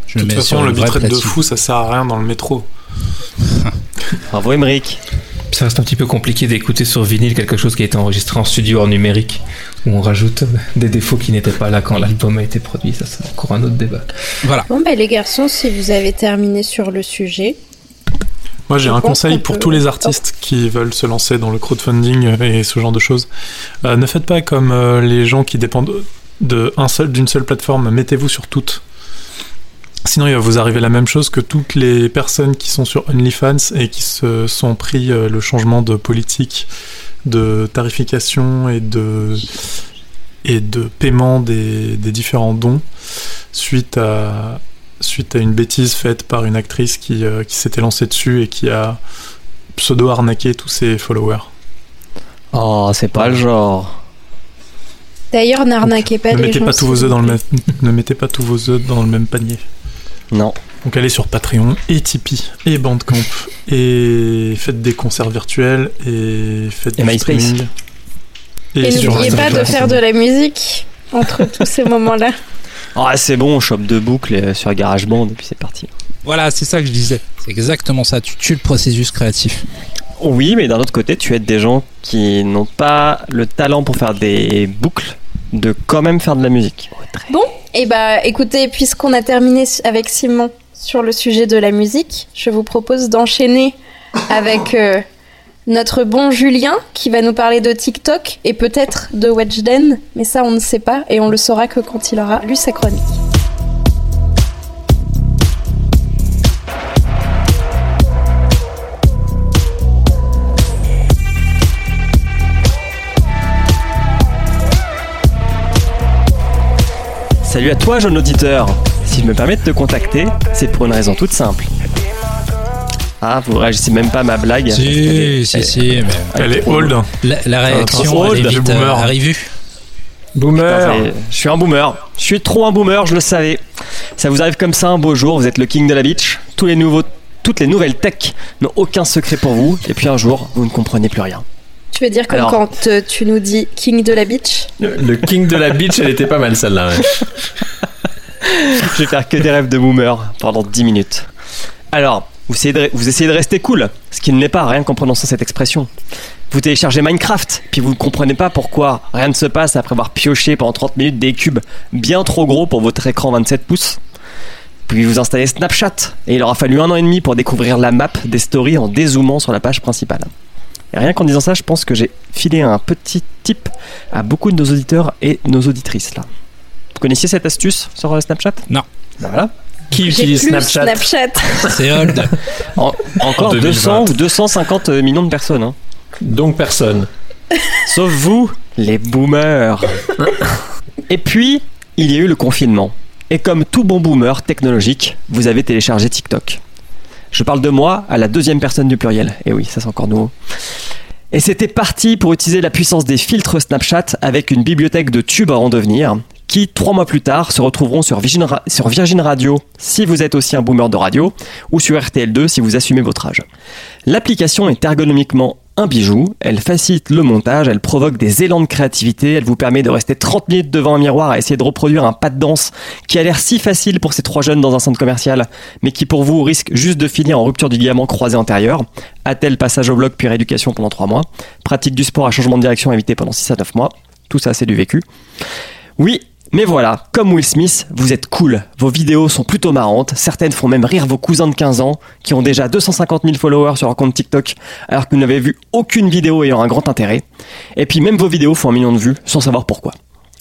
Je De le toute mets sur façon, le bitrate de fou, ça sert à rien dans le métro. Bravo Emmerich. Ça reste un petit peu compliqué d'écouter sur vinyle quelque chose qui a été enregistré en studio en numérique, où on rajoute des défauts qui n'étaient pas là quand l'album a été produit. Ça, c'est encore un autre débat. Voilà. Bon, bah, les garçons, si vous avez terminé sur le sujet, Moi, j'ai un conseil pour tous les artistes qui veulent se lancer dans le crowdfunding et ce genre de choses. Euh, ne faites pas comme euh, les gens qui dépendent de un seul, d'une seule plateforme. Mettez-vous sur toutes. Sinon, il va vous arriver la même chose que toutes les personnes qui sont sur OnlyFans et qui se sont pris euh, le changement de politique de tarification et de et de paiement des, des différents dons suite à suite à une bêtise faite par une actrice qui, euh, qui s'était lancée dessus et qui a pseudo arnaqué tous ses followers. Oh, c'est pas le genre. d'ailleurs, n'arnaquez pas ne les mettez gens. pas tous vos s'il œufs dans vous le plaît. même ne mettez pas tous vos œufs dans le même panier. Non. Donc allez sur Patreon et Tipeee et Bandcamp et faites des concerts virtuels et faites Et du MySpace. streaming. Et n'oubliez pas de faire de la musique entre tous ces moments-là. Ah, c'est bon, on chope deux boucles euh, sur GarageBand et puis c'est parti. Voilà, c'est ça que je disais. C'est exactement ça. Tu tues le processus créatif. Oui, mais d'un autre côté, tu aides des gens qui n'ont pas le talent pour faire des boucles de quand même faire de la musique. Et bah, écoutez, puisqu'on a terminé avec Simon sur le sujet de la musique, je vous propose d'enchaîner avec euh, notre bon Julien qui va nous parler de TikTok et peut-être de Wedgeden, mais ça on ne sait pas et on le saura que quand il aura lu sa chronique. Salut à toi, jeune auditeur. Si je me permets de te contacter, c'est pour une raison toute simple. Ah, vous réagissez même pas à ma blague. Si, si, elle- si. Mais Elle est old. la, la réaction, elle est old, vite euh, boomer. arrivée. Putain, c'est- Je suis un boomer. Je suis trop un boomer, je le savais. Ça vous arrive comme ça un beau jour, vous êtes le king de la beach. Tous les nouveaux, toutes les nouvelles tech n'ont aucun secret pour vous. Et puis un jour, vous ne comprenez plus rien. Tu veux dire comme Alors- quand euh, tu nous dis King de la Beach Le, le king de la beach, elle était pas mal celle-là. ouais. Je vais faire que des rêves de boomer pendant 10 minutes. Alors, vous essayez, de, vous essayez de rester cool, ce qui ne l'est pas, rien qu'en prononçant cette expression. Vous téléchargez Minecraft, puis vous ne comprenez pas pourquoi rien ne se passe après avoir pioché pendant 30 minutes des cubes bien trop gros pour votre écran 27 pouces. Puis vous installez Snapchat, et il aura fallu un an et demi pour découvrir la map des stories en dézoomant sur la page principale. Et rien qu'en disant ça, je pense que j'ai filé un petit tip à beaucoup de nos auditeurs et nos auditrices là. Vous connaissiez cette astuce sur euh, Snapchat? Non. Ben voilà. Qui utilise Snapchat? Snapchat. C'est old. En- encore En 200 2020. ou 250 millions de personnes. hein. Donc personne. Sauf vous, les boomers. Et puis, il y a eu le confinement. Et comme tout bon boomer technologique, vous avez téléchargé TikTok. Je parle de moi à la deuxième personne du pluriel. Et oui, ça c'est encore nouveau. Et c'était parti pour utiliser la puissance des filtres Snapchat avec une bibliothèque de tubes à en devenir, qui, trois mois plus tard, se retrouveront sur Virgin, sur Virgin Radio si vous êtes aussi un boomer de radio, ou sur RTL2 si vous assumez votre âge. L'application est ergonomiquement un bijou, elle facilite le montage, elle provoque des élans de créativité, elle vous permet de rester 30 minutes devant un miroir à essayer de reproduire un pas de danse qui a l'air si facile pour ces trois jeunes dans un centre commercial, mais qui pour vous risque juste de finir en rupture du ligament croisé antérieur. A-t-elle passage au bloc puis rééducation pendant 3 mois? Pratique du sport à changement de direction évité pendant 6 à 9 mois. Tout ça c'est du vécu. Oui, mais voilà, comme Will Smith, vous êtes cool. Vos vidéos sont plutôt marrantes. Certaines font même rire vos cousins de 15 ans qui ont déjà 250 000 followers sur leur compte TikTok alors que vous n'avez vu aucune vidéo ayant un grand intérêt. Et puis même vos vidéos font un million de vues sans savoir pourquoi.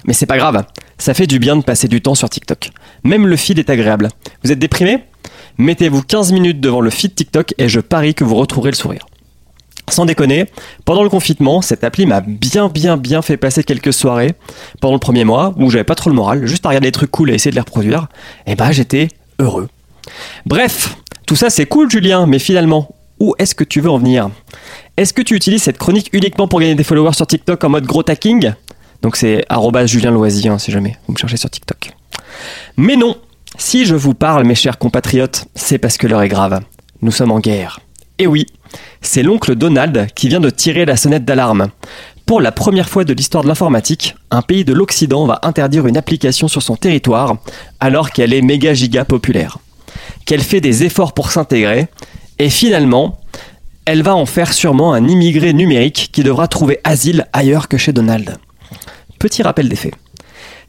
Mais c'est pas grave, ça fait du bien de passer du temps sur TikTok. Même le feed est agréable. Vous êtes déprimé Mettez-vous 15 minutes devant le feed TikTok et je parie que vous retrouverez le sourire. Sans déconner, pendant le confinement, cette appli m'a bien bien bien fait passer quelques soirées pendant le premier mois où j'avais pas trop le moral, juste à regarder des trucs cool et essayer de les reproduire. Et bah j'étais heureux. Bref, tout ça c'est cool Julien, mais finalement, où est-ce que tu veux en venir? Est-ce que tu utilises cette chronique uniquement pour gagner des followers sur TikTok en mode gros tacking? Donc c'est Julien hein, si jamais vous me cherchez sur TikTok. Mais non, si je vous parle mes chers compatriotes, c'est parce que l'heure est grave. Nous sommes en guerre. Et oui, c'est l'oncle Donald qui vient de tirer la sonnette d'alarme. Pour la première fois de l'histoire de l'informatique, un pays de l'Occident va interdire une application sur son territoire alors qu'elle est méga giga populaire. Qu'elle fait des efforts pour s'intégrer et finalement, elle va en faire sûrement un immigré numérique qui devra trouver asile ailleurs que chez Donald. Petit rappel des faits.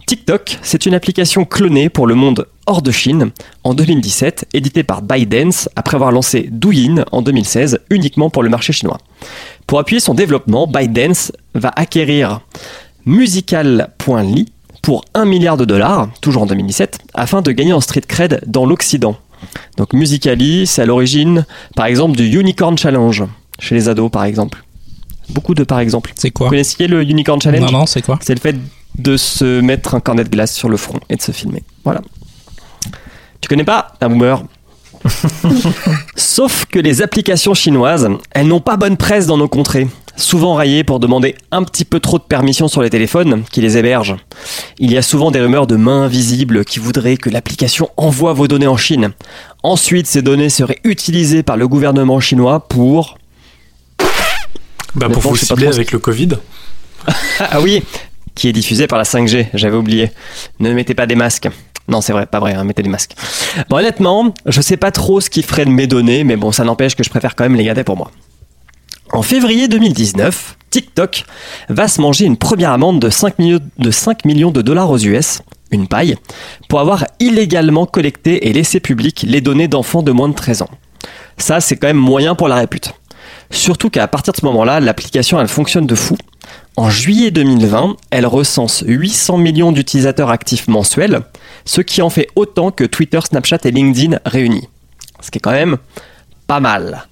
TikTok, c'est une application clonée pour le monde hors de Chine en 2017, éditée par ByteDance après avoir lancé Douyin en 2016 uniquement pour le marché chinois. Pour appuyer son développement, ByteDance va acquérir musical.ly pour 1 milliard de dollars, toujours en 2017, afin de gagner en street cred dans l'Occident. Donc Musical.ly, c'est à l'origine, par exemple, du Unicorn Challenge, chez les ados par exemple. Beaucoup de par exemple. C'est quoi Vous connaissiez le Unicorn Challenge Non, non, c'est quoi c'est le fait de se mettre un cornet de glace sur le front et de se filmer. Voilà. Tu connais pas un boomer Sauf que les applications chinoises, elles n'ont pas bonne presse dans nos contrées. Souvent raillées pour demander un petit peu trop de permissions sur les téléphones qui les hébergent. Il y a souvent des rumeurs de mains invisibles qui voudraient que l'application envoie vos données en Chine. Ensuite, ces données seraient utilisées par le gouvernement chinois pour... Bah, pour vous cibler avec le Covid. Ah oui, qui est diffusé par la 5G, j'avais oublié. Ne mettez pas des masques. Non, c'est vrai, pas vrai, hein, mettez des masques. Bon, honnêtement, je sais pas trop ce qui ferait de mes données, mais bon, ça n'empêche que je préfère quand même les garder pour moi. En février 2019, TikTok va se manger une première amende de 5 millions de, 5 millions de dollars aux US, une paille, pour avoir illégalement collecté et laissé public les données d'enfants de moins de 13 ans. Ça, c'est quand même moyen pour la répute. Surtout qu'à partir de ce moment-là, l'application, elle fonctionne de fou. En juillet 2020, elle recense 800 millions d'utilisateurs actifs mensuels, ce qui en fait autant que Twitter, Snapchat et LinkedIn réunis. Ce qui est quand même pas mal.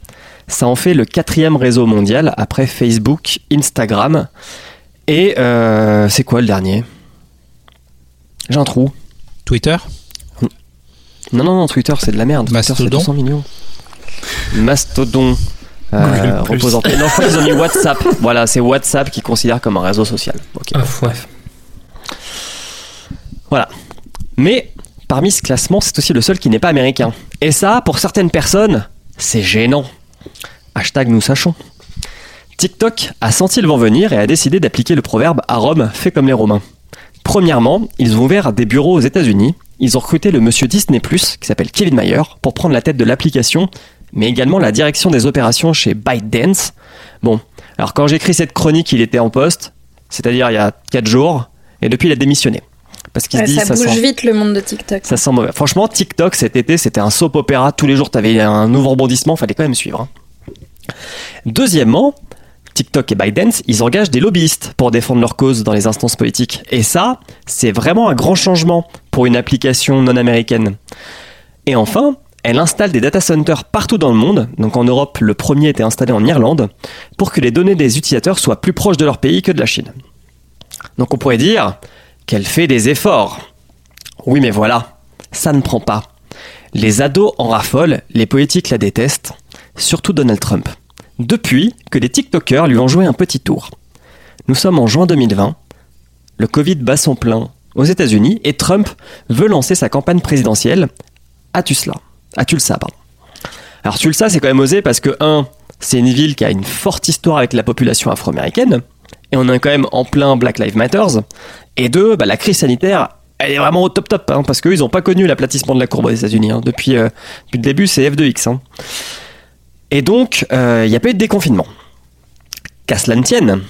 Ça en fait le quatrième réseau mondial après Facebook, Instagram. Et euh, c'est quoi le dernier? J'ai un trou. Twitter? Non, non, non, Twitter, c'est de la merde. Twitter, c'est Mastodon 200 millions. Mastodon. Euh, paix. Non, qu'ils ont mis WhatsApp. Voilà, c'est WhatsApp qui considère comme un réseau social. Ok. Ah, ouais. Voilà. Mais parmi ce classement, c'est aussi le seul qui n'est pas américain. Et ça, pour certaines personnes, c'est gênant. Hashtag nous sachons. TikTok a senti le vent venir et a décidé d'appliquer le proverbe à Rome, fait comme les Romains. Premièrement, ils ont ouvert des bureaux aux États-Unis. Ils ont recruté le monsieur Disney, qui s'appelle Kevin Mayer, pour prendre la tête de l'application, mais également la direction des opérations chez ByteDance. Bon, alors quand j'écris cette chronique, il était en poste, c'est-à-dire il y a 4 jours, et depuis il a démissionné. Parce qu'il Ouais, se dit ça, ça bouge sent, vite le monde de TikTok. ça sent mauvais. Franchement, TikTok cet été, c'était un soap opéra. Tous les jours, t'avais un nouveau rebondissement. Fallait quand même suivre. hein. Deuxièmement, TikTok et ByteDance, ils engagent des lobbyistes pour défendre leur cause dans les instances politiques. Et ça, c'est vraiment un grand changement pour une application non américaine. Et enfin, elle installe des data centers partout dans le monde. Donc en Europe, le premier était installé en Irlande pour que les données des utilisateurs soient plus proches de leur pays que de la Chine. Donc on pourrait dire qu'elle fait des efforts. Oui, mais voilà, ça ne prend pas. Les ados en raffolent, les politiques la détestent, surtout Donald Trump. depuis que les TikTokers lui ont joué un petit tour. Nous sommes en juin 2020, le Covid bat son plein aux États-Unis et Trump veut lancer sa campagne présidentielle à Tulsa. À Tulsa, pardon. Alors Tulsa, c'est quand même osé parce que, un, c'est une ville qui a une forte histoire avec la population afro-américaine, et on est quand même en plein Black Lives Matters, et deux, bah, la crise sanitaire, elle est vraiment au top top, hein, parce qu'eux, ils n'ont pas connu l'aplatissement de la courbe aux États-Unis. hein. Depuis, euh, depuis le début, c'est F2X. hein. Et donc, euh, il n'y a pas eu de déconfinement. Qu'à cela ne tienne,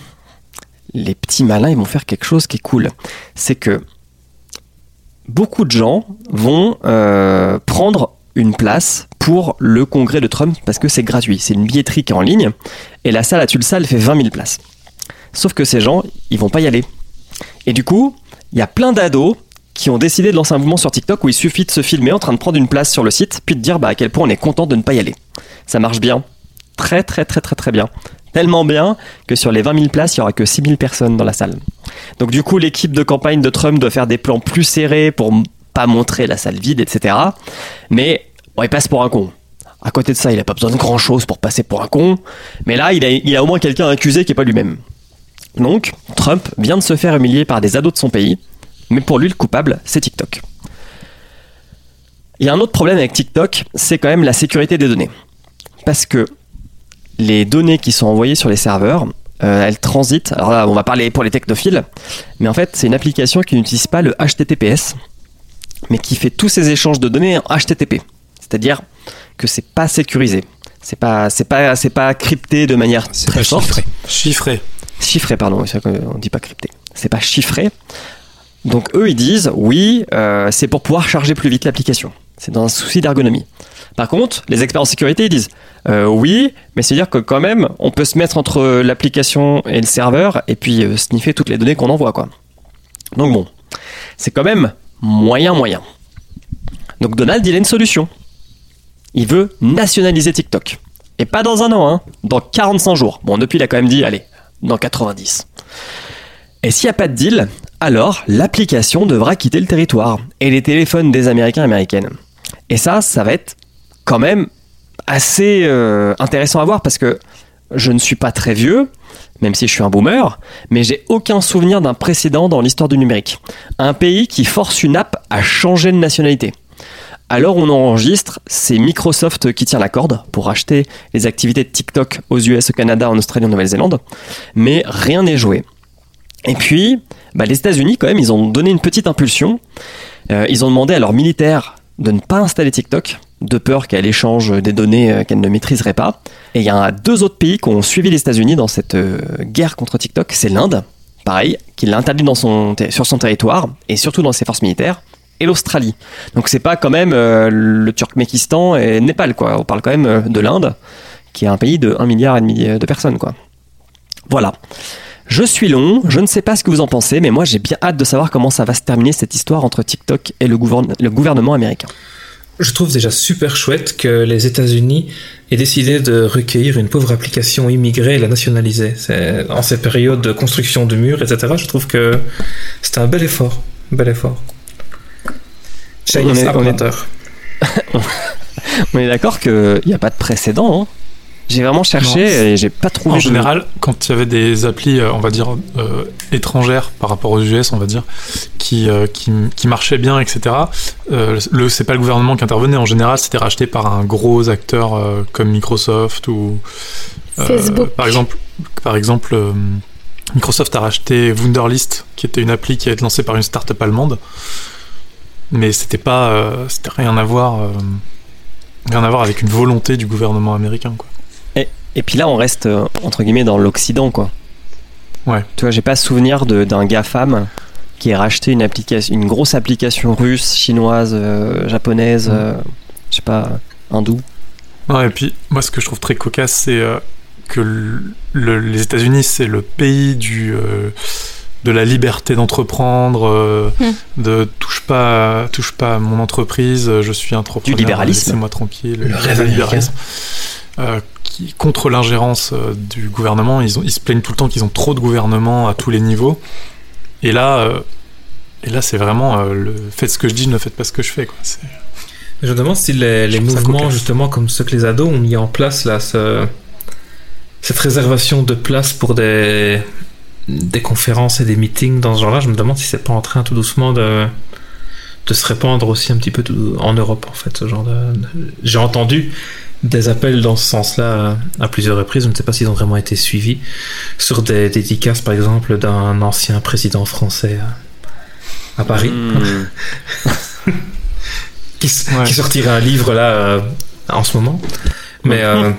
les petits malins, ils vont faire quelque chose qui est cool. C'est que beaucoup de gens vont euh, prendre une place pour le congrès de Trump parce que c'est gratuit. C'est une billetterie qui est en ligne et la salle à Tulsa, elle fait 20 000 places. Sauf que ces gens, ils vont pas y aller. Et du coup, il y a plein d'ados qui ont décidé de lancer un mouvement sur TikTok où il suffit de se filmer en train de prendre une place sur le site, puis de dire bah, à quel point on est content de ne pas y aller. Ça marche bien. Très très très très très bien. Tellement bien que sur les 20 000 places, il n'y aura que 6 000 personnes dans la salle. Donc du coup, l'équipe de campagne de Trump doit faire des plans plus serrés pour montrer la salle vide, etc. Mais bon, il passe pour un con. À côté de ça, il a pas besoin de grand chose pour passer pour un con. Mais là, il a, a au moins quelqu'un accusé qui est pas lui-même. Donc, Trump vient de se faire humilier par des ados de son pays. Mais pour lui, le coupable, c'est TikTok. Il y a un autre problème avec TikTok, c'est quand même la sécurité des données. Parce que les données qui sont envoyées sur les serveurs, euh, elles transitent. Alors là, on va parler pour les technophiles, mais en fait, c'est une application qui n'utilise pas le HTTPS, mais qui fait tous ces échanges de données en HTTP. C'est-à-dire que c'est pas sécurisé. C'est pas, c'est pas, c'est pas crypté de manière C'est très pas forte. chiffré. Chiffré. Chiffré, pardon, c'est vrai qu'on dit pas crypté. C'est pas chiffré. Donc eux, ils disent, oui, euh, c'est pour pouvoir charger plus vite l'application. C'est dans un souci d'ergonomie. Par contre, les experts en sécurité, ils disent, euh, oui, mais c'est-à-dire que quand même, on peut se mettre entre l'application et le serveur et puis euh, sniffer toutes les données qu'on envoie, quoi. Donc bon, c'est quand même moyen, moyen. Donc Donald, il a une solution. Il veut nationaliser TikTok. Et pas dans un an, hein, dans 45 jours. Bon, depuis, il a quand même dit, allez, dans 90. Et s'il n'y a pas de deal, alors l'application devra quitter le territoire et les téléphones des Américains et Américaines. Et ça, ça va être quand même assez euh, intéressant à voir parce que je ne suis pas très vieux, même si je suis un boomer, mais j'ai aucun souvenir d'un précédent dans l'histoire du numérique. Un pays qui force une app à changer de nationalité. Alors on enregistre, c'est Microsoft qui tient la corde pour acheter les activités de TikTok aux US, au Canada, en Australie, en Nouvelle-Zélande, mais rien n'est joué. Et puis, bah, les États-Unis, quand même, ils ont donné une petite impulsion. Euh, ils ont demandé à leurs militaires de ne pas installer TikTok, de peur qu'elle échange des données euh, qu'elle ne maîtriserait pas. Et il y a deux autres pays qui ont suivi les États-Unis dans cette euh, guerre contre TikTok. C'est l'Inde, pareil, qui l'a interdit sur son territoire, et surtout dans ses forces militaires, et l'Australie. Donc c'est pas quand même euh, le Turkmékistan et Népal, quoi. On parle quand même de l'Inde, qui est un pays de 1 milliard et de personnes, quoi. Voilà. Je suis long, je ne sais pas ce que vous en pensez, mais moi j'ai bien hâte de savoir comment ça va se terminer cette histoire entre TikTok et le gouvernement américain. Je trouve déjà super chouette que les États-Unis aient décidé de recueillir une pauvre application immigrée et la nationaliser. En ces périodes de construction de murs, etc., je trouve que c'est un bel effort. Un bel effort. Chinese On est- on est-. On est d'accord qu'il n'y a pas de précédent. hein. J'ai vraiment cherché Non, et j'ai pas trouvé. En de- général, quand il y avait des applis, euh, on va dire, euh, étrangères par rapport aux US, on va dire, qui, euh, qui, qui marchaient bien, etc., euh, le, c'est pas le gouvernement qui intervenait. En général, c'était racheté par un gros acteur euh, comme Microsoft ou. euh, Facebook. Par exemple, par exemple euh, Microsoft a racheté Wunderlist, qui était une appli qui a été lancée par une start-up allemande. Mais c'était pas. euh, c'était rien à voir. euh, rien à voir avec une volonté du gouvernement américain, quoi. Et puis là, on reste euh, entre guillemets dans l'Occident, quoi. Ouais. Tu vois, j'ai pas souvenir d'un GAFAM qui ait racheté une application, une grosse application russe, chinoise, euh, japonaise, Mm. euh, je sais pas, hindoue. Ouais, et puis, moi, ce que je trouve très cocasse, c'est euh, que le- le- les États-Unis, c'est le pays du, euh, de la liberté d'entreprendre, euh, Hmm. de touche pas, touche pas à mon entreprise, je suis entrepreneur, Du libéralisme. laissez-moi tranquille, Le rêve libéralisme. Euh, qui, contre l'ingérence euh, du gouvernement, ils, ont, ils se plaignent tout le temps qu'ils ont trop de gouvernement à tous les niveaux. Et là, euh, et là, c'est vraiment le faites ce que je dis, ne faites pas ce que je fais. Quoi. Je me demande si les, mouvements, justement, comme ceux que les ados ont mis en place, là, ce, cette réservation de place pour des, des conférences et des meetings dans ce genre-là, je me demande si c'est pas en train tout doucement de, de se répandre aussi un petit peu tout- en Europe, en fait, ce genre de... J'ai entendu des appels dans ce sens-là à plusieurs reprises, je ne sais pas s'ils ont vraiment été suivis, sur des dédicaces, par exemple, d'un ancien président français à, à Paris, Hmm. qui, Ouais. qui sortira un livre là euh, en ce moment. Mais euh,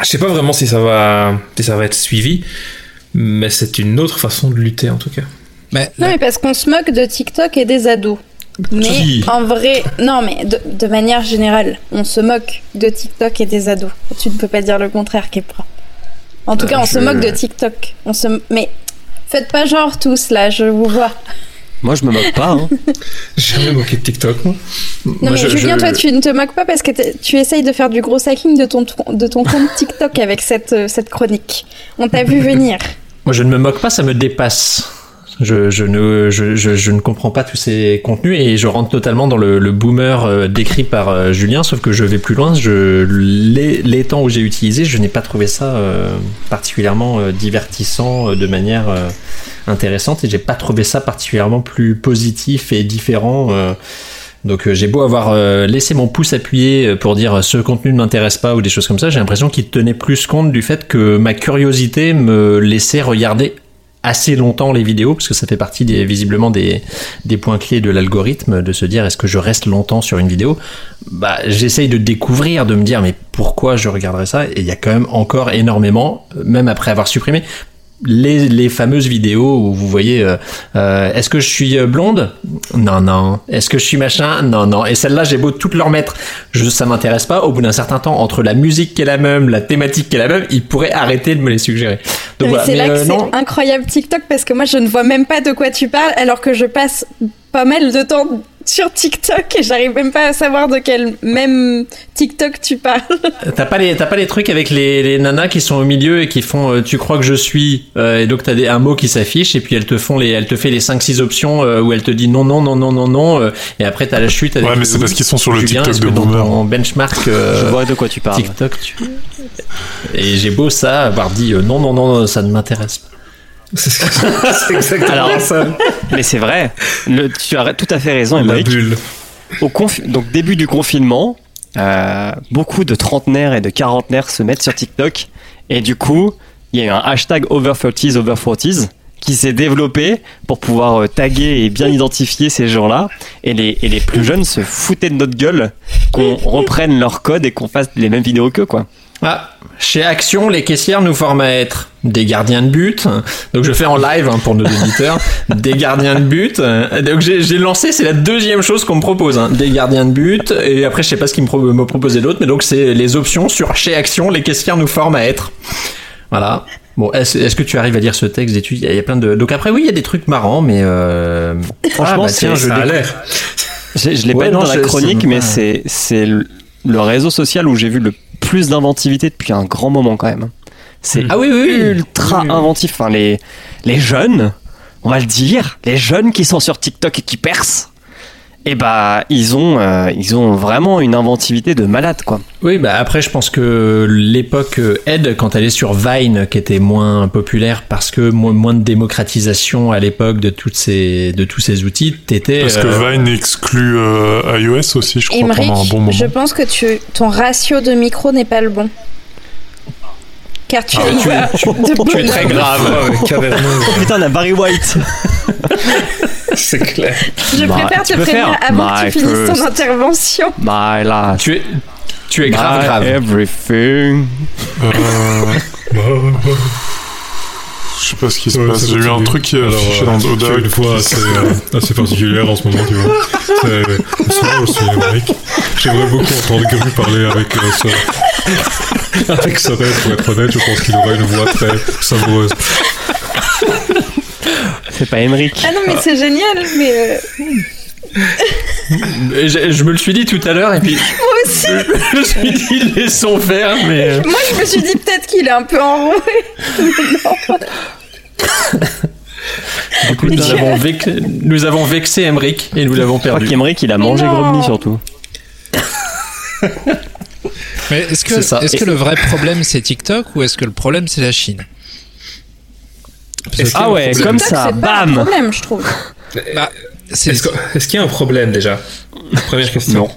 je sais pas vraiment si ça va, si ça va être suivi, mais c'est une autre façon de lutter en tout cas. Mais Non, mais parce qu'on se moque de TikTok et des ados. Mais Qui en vrai, non, mais de, de manière générale, on se moque de TikTok et des ados. Tu ne peux pas dire le contraire, Kepra. En tout Euh, cas, on se moque de TikTok. On se... Mais faites pas genre tous là, je vous vois. Moi, je me moque pas. Hein. J'ai jamais moqué de TikTok. Moi. Non, Moi, mais je- Julien, je- toi, tu ne te moques pas parce que tu essayes de faire du gros hacking de ton, de ton compte TikTok avec cette, euh, cette chronique. On t'a vu venir. Moi, je ne me moque pas, ça me dépasse. Je, ne, comprends pas tous ces contenus et je rentre totalement dans le, boomer euh, décrit par euh, Julien, sauf que je vais plus loin. Les, temps où j'ai utilisé, je n'ai pas trouvé ça euh, particulièrement divertissant de manière intéressante et j'ai pas trouvé ça particulièrement plus positif et différent. donc j'ai beau avoir laissé mon pouce appuyé pour dire ce contenu ne m'intéresse pas ou des choses comme ça, j'ai l'impression qu'il tenait plus compte du fait que ma curiosité me laissait regarder assez longtemps les vidéos parce que ça fait partie des, visiblement des, des points clés de l'algorithme de se dire est-ce que je reste longtemps sur une vidéo? Bah j'essaye de découvrir de me dire mais pourquoi je regarderais ça? Et il y a quand même encore énormément même après avoir supprimé les, les fameuses vidéos où vous voyez euh, euh, est-ce que je suis euh, blonde? Non non. Est-ce que je suis machin? Non non. Et celle-là j'ai beau toutes leur mettre. Je, ça m'intéresse pas. Au bout d'un certain temps entre la musique qui est la même la thématique qui est la même ils pourraient arrêter de me les suggérer. Donc voilà. c'est là euh, que non. c'est incroyable TikTok parce que moi je ne vois même pas de quoi tu parles alors que je passe pas mal de temps sur TikTok et j'arrive même pas à savoir de quel même TikTok tu parles. T'as pas les t'as pas les trucs avec les, les nanas qui sont au milieu et qui font euh, tu crois que je suis euh, et donc t'as des, un mot qui s'affiche et puis elles te font les elles te fait les 5 6 options euh, où elles te dit non non non non non non euh, et après t'as la chute avec Ouais, mais c'est parce qu'ils sont sur le Julien, TikTok de que dans boomer. ton benchmark euh, Je vois de quoi tu parles. TikTok tu... et j'ai beau ça avoir dit euh, non non non ça ne m'intéresse pas C'est ce que- c'est exactement Alors, ça. Mais c'est vrai. Le- tu as tout à fait raison, La bulle. Au confi- donc début du confinement, euh, beaucoup de trentenaires et de quarantenaires se mettent sur TikTok et du coup, il y a eu un hashtag over 30s, over 40s qui s'est développé pour pouvoir euh, taguer et bien identifier ces gens-là et les, et les plus jeunes se foutaient de notre gueule qu'on reprenne leur code et qu'on fasse les mêmes vidéos qu'eux quoi. Ah, chez Action, les caissières nous forment à être des gardiens de but. Donc je fais en live hein, pour nos auditeurs, des gardiens de but. Donc j'ai j'ai lancé, c'est la deuxième chose qu'on me propose, hein, des gardiens de but. Et après, je sais pas ce qu'ils me, pro- me proposaient d'autre, mais donc c'est les options sur chez Action, les caissières nous forment à être. Voilà. Bon, est-ce que tu arrives à lire ce texte d'études Il y a- il y a plein de. Donc après, oui, il y a des trucs marrants, mais euh... Franchement, ah, bah, tiens, c'est- je l'air. Je, je l'ai Ouais, pas non, dans je- la chronique, mais c'est le réseau social où j'ai vu le plus d'inventivité depuis un grand moment quand même. C'est Ah oui, oui, oui. ultra inventif. Enfin, les, les jeunes, on va le dire, les jeunes qui sont sur TikTok et qui percent, et bah ils ont euh, ils ont vraiment une inventivité de malade quoi. Oui, bah après, je pense que l'époque euh, aide quand elle est sur Vine, qui était moins populaire parce que moins, moins de démocratisation à l'époque de toutes ces de tous ces outils. T'étais Parce que euh, Vine exclut euh, iOS aussi, je crois, pendant un bon moment. je pense que tu, ton ratio de micro n'est pas le bon. Car tu, Ah, tu- de tu es très grave. Caverneux, Oh putain, on a Barry White. c'est clair. Je Bah, préfère tu te prévenir avant que tu finisses ton intervention. My last. Tu es tu es grave my grave. Everything. Euh, Je sais pas ce qui se Ouais, passe. ça J'ai eu un truc qui a Alors, affiché dans euh, Oda. une voix assez, euh, assez particulière en ce moment, tu vois. C'est-. J'aimerais beaucoup entendre Gru parler avec euh, ce... avec Sorel, pour être honnête. Je pense qu'il aurait une voix très savoureuse. C'est pas Emmerich. Ah non, mais c'est génial, mais euh, Je, je me le suis dit tout à l'heure et puis moi aussi. je me suis dit laissons faire mais euh, Moi, je me suis dit peut-être qu'il est un peu enroué. Non. du coup, nous avons vex- nous avons vexé Emric et nous l'avons Je crois perdu. qu'Emmerich il a mangé. Gromny surtout. Mais est-ce que, le vrai problème c'est TikTok ou est-ce que le problème c'est la Chine? Ah ouais, problème comme TikTok, ça, c'est pas un bam problème, je trouve. Bah, est-ce qu'il y a un problème déjà? Première question. Non.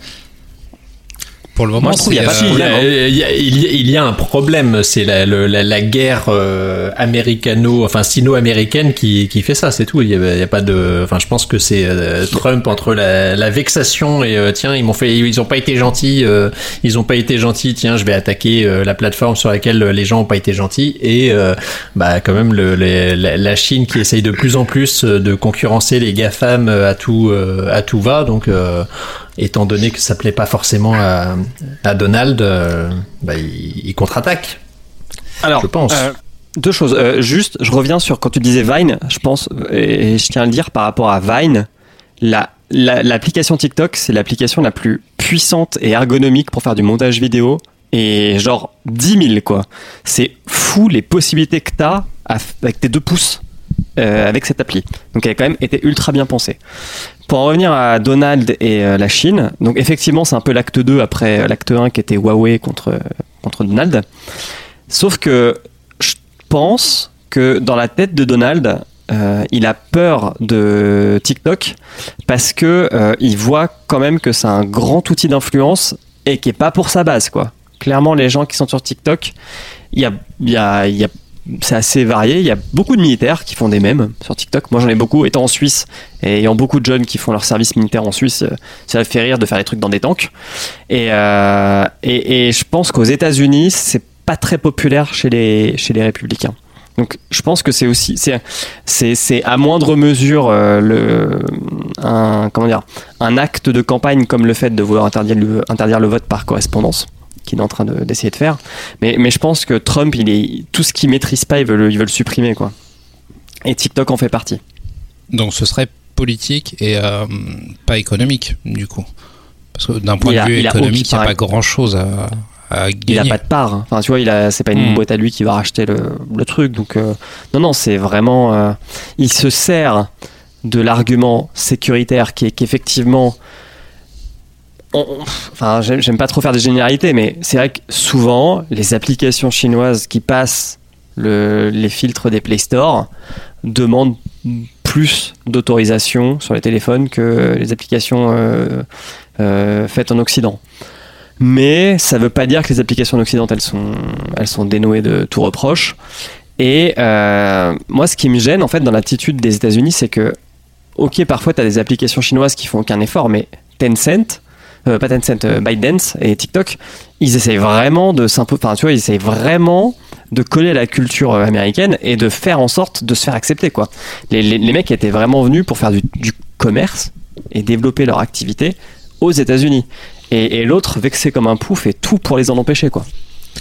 Pour le moment, qu'il y euh, Il y, il y il y a- il un problème, c'est la, le- la, la guerre euh, américano, enfin sino-américaine qui, qui fait ça, c'est tout. Il y, a, il y a pas de, enfin je pense que c'est euh, Trump entre la, la vexation et euh, tiens ils m'ont fait, ils ont pas été gentils, euh, ils ont pas été gentils, tiens je vais attaquer euh, la plateforme sur laquelle les gens ont pas été gentils et euh, bah quand même le, les- la, Chine qui essaye de plus en plus de concurrencer les gafam à tout euh, à tout va donc. Étant donné que ça plaît pas forcément à, à Donald, euh, bah, il, il contre-attaque. Alors, Je pense. euh, deux choses. Euh, juste, je reviens sur quand tu disais Vine, je pense, et, et je tiens à le dire par rapport à Vine, la- la- l'application TikTok, c'est l'application la plus puissante et ergonomique pour faire du montage vidéo. Et genre 10 000 quoi. C'est fou les possibilités que t'as à f- avec tes deux pouces euh, avec cette appli. Donc elle a quand même été ultra bien pensée. Pour en revenir à Donald et euh, la Chine, donc effectivement c'est un peu l'acte 2 après euh, l'acte 1 qui était Huawei contre, contre Donald. Sauf que je pense que dans la tête de Donald, euh, il a peur de TikTok parce que euh, il voit quand même que c'est un grand outil d'influence et qui est pas pour sa base quoi. Clairement, les gens qui sont sur TikTok, il y a c'est assez varié. Il y a beaucoup de militaires qui font des mèmes sur TikTok. Moi, j'en ai beaucoup. Étant en Suisse et ayant beaucoup de jeunes qui font leur service militaire en Suisse, euh, ça fait rire de faire des trucs dans des tanks. Et, euh, et, et je pense qu'aux États-Unis, c'est pas très populaire chez les, chez les républicains. Donc, je pense que c'est aussi, c'est à moindre mesure euh, le, un, comment dire, un acte de campagne comme le fait de vouloir interdire le, interdire le vote par correspondance qu'il est en train de- d'essayer de, faire. Mais, mais je pense que Trump, il est, tout ce qu'il maîtrise pas, il veut le, il veut le supprimer, quoi. Et TikTok en fait partie. Donc ce serait politique et euh, pas économique du coup. Parce que d'un point Il a- de vue il économique, il n'y a pas grand chose à, à Il gagner. a pas de part. hein. Enfin, tu vois, il c'est pas une Mm. boîte à lui qui va racheter le, le truc. Donc, euh, non, non, c'est vraiment. euh, il se sert de l'argument sécuritaire qui est qu'effectivement. Enfin, j'aime pas trop faire des généralités, mais c'est vrai que souvent, les applications chinoises qui passent le- les filtres des Play Store demandent plus d'autorisation sur les téléphones que les applications euh, euh, faites en Occident. Mais ça veut pas dire que les applications en Occident, elles sont, elles sont dénouées de tout reproche. Et euh, moi, ce qui me gêne, en fait, dans l'attitude des États-Unis, c'est que, ok, parfois, tu as des applications chinoises qui font aucun effort, mais Tencent, euh, pas Tencent, euh, et TikTok, ils essayent vraiment de s'imposer, tu vois, ils essayent vraiment de coller à la culture euh, américaine et de faire en sorte de se faire accepter, quoi. Les, les, mecs étaient vraiment venus pour faire du, commerce et développer leur activité aux États-Unis. Et, l'autre, vexé comme un pouf, fait tout pour les en empêcher, quoi.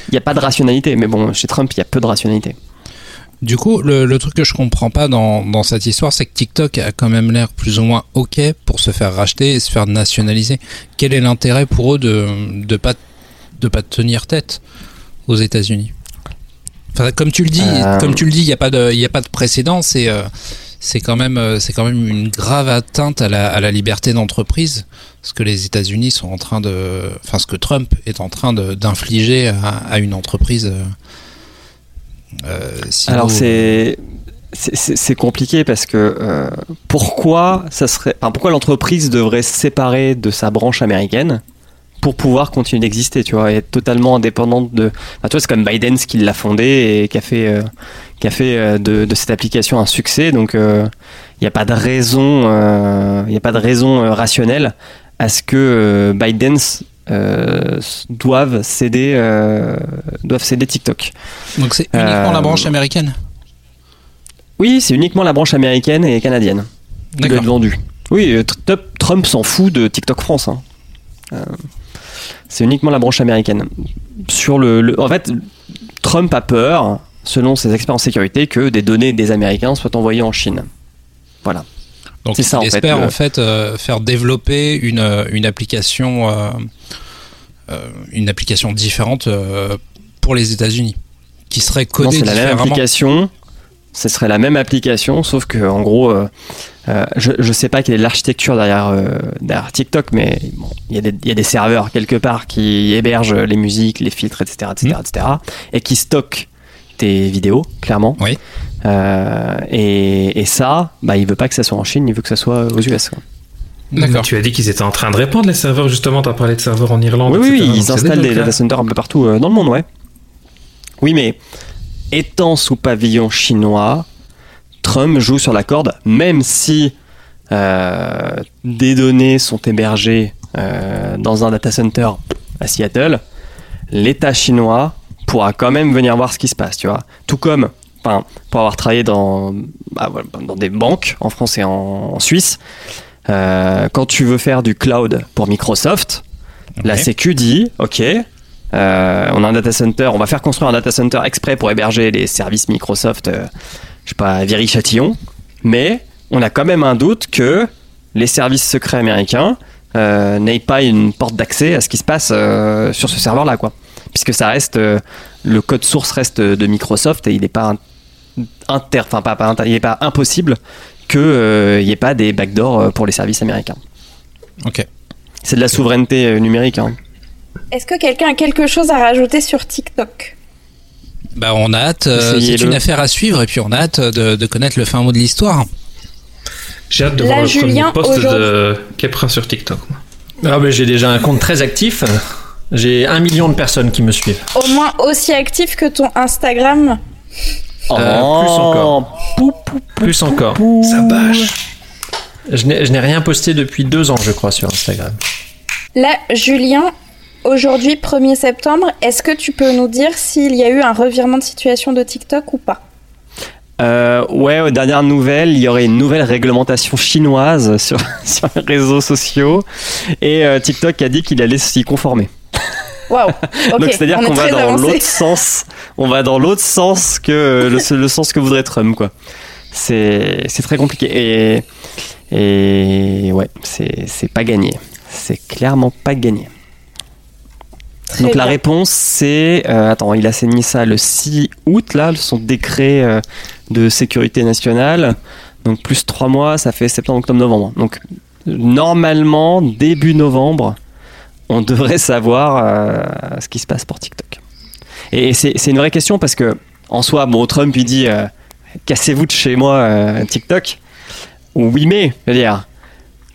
Il n'y a pas de rationalité, mais bon, chez Trump, il y a peu de rationalité. Du coup, le, le truc que je comprends pas dans, dans cette histoire, c'est que TikTok a quand même l'air plus ou moins ok pour se faire racheter et se faire nationaliser. Quel est l'intérêt pour eux de de pas de pas tenir tête aux États-Unis? Enfin, comme tu le dis, Euh. comme tu le dis, il y a pas de y a pas de précédent. C'est euh, c'est quand même euh, quand même une grave atteinte à la, à la liberté d'entreprise, ce que les États-Unis sont en train de, enfin ce que Trump est en train de- d'infliger à, à une entreprise. euh, euh, Alors c'est c'est- compliqué parce que euh, pourquoi ça serait, enfin, pourquoi l'entreprise devrait se séparer de sa branche américaine pour pouvoir continuer d'exister, tu vois, et être totalement indépendante de. Enfin, tu vois, c'est comme Biden qui l'a fondé et qui a fait euh, qui a fait euh, de, de cette application un succès. Donc il n'y a pas de raison, il a pas de raison rationnelle à ce que Biden euh, doivent céder euh, doivent céder TikTok. Donc c'est uniquement Euh, la branche américaine Oui, c'est uniquement la branche américaine et canadienne qui doit être vendue. Oui, euh, Tr- Trump s'en fout de TikTok France. hein. Euh, c'est uniquement la branche américaine. Sur le, le- en fait, Trump a peur, selon ses experts en sécurité, que des données des Américains soient envoyées en Chine. Voilà. Donc ça, il en fait, espère le- en fait euh, faire développer une, euh, une application euh, une application différente pour les États-Unis qui serait Non, codée c'est la même application. Ce serait la même application, sauf que en gros, euh, euh, je, je sais pas quelle est l'architecture derrière, euh, derrière TikTok, mais bon, il y, a des- il y a des serveurs quelque part qui hébergent les musiques, les filtres, etc., etc., etc., et qui stockent tes vidéos, clairement. Oui. Euh, et, et ça, bah, il veut pas que ça soit en Chine, il veut que ça soit aux US. quoi. D'accord. Tu as dit qu'ils étaient en train de répandre les serveurs, justement. Tu as parlé de serveurs en Irlande. Oui, oui, etc. oui, Donc ils installent des cas. data centers un peu partout euh, dans le monde, ouais. Oui, mais étant sous pavillon chinois, Trump joue sur la corde, même si euh, des données sont hébergées euh, dans un data center à Seattle, l'État chinois pourra quand même venir voir ce qui se passe, tu vois. Tout comme, enfin, pour avoir travaillé dans, bah, voilà, dans des banques en France et en, en Suisse, euh, quand tu veux faire du cloud pour Microsoft, la Ouais. Sécu dit, ok, euh, on a un data center, on va faire construire un data center exprès pour héberger les services Microsoft, euh, je sais pas, Viry-Châtillon, mais on a quand même un doute que les services secrets américains euh, n'aient pas une porte d'accès à ce qui se passe sur ce serveur-là, quoi. Puisque ça reste, le code source reste de Microsoft et il n'est pas inter, enfin pas, pas inter- il est pas impossible qu'il n'y ait pas des backdoors euh, pour les services américains. Ok. C'est de la souveraineté euh, numérique. Hein. Est-ce que quelqu'un a quelque chose à rajouter sur TikTok? Bah, on a hâte. euh, c'est une affaire à suivre et puis on a hâte de, de connaître le fin mot de l'histoire. J'ai hâte de Là, voir le Julien, premier post aujourd'hui- de Kepra sur TikTok. Ah, ben, j'ai déjà un compte très actif. J'ai un million de personnes qui me suivent. Au moins aussi actif que ton Instagram? Euh, plus encore. Pou, pou, Plus encore. Ça bâche. Je n'ai je n'ai rien posté depuis deux ans, je crois, sur Instagram. Là, Julien, aujourd'hui 1er septembre, est-ce que tu peux nous dire s'il y a eu un revirement de situation de TikTok ou pas? Euh, ouais, aux dernières nouvelles, il y aurait une nouvelle réglementation chinoise sur, sur les réseaux sociaux et euh, TikTok a dit qu'il allait s'y conformer. Waouh Donc c'est-à-dire on est qu'on va dans l'autre sens, on va dans l'autre sens que le, le sens que voudrait Trump quoi. C'est c'est très compliqué et et ouais, c'est c'est pas gagné. C'est clairement pas gagné. Très Donc la réponse c'est euh, attends, il a signé ça le 6 août là, son décret euh, de sécurité nationale. Donc plus trois mois, ça fait septembre, octobre, novembre. Donc normalement début novembre, on devrait savoir euh, ce qui se passe pour TikTok. Et c'est une vraie question parce que en soi, bon, Trump il dit euh, cassez-vous de chez moi euh, TikTok. Oui mais, je veux dire,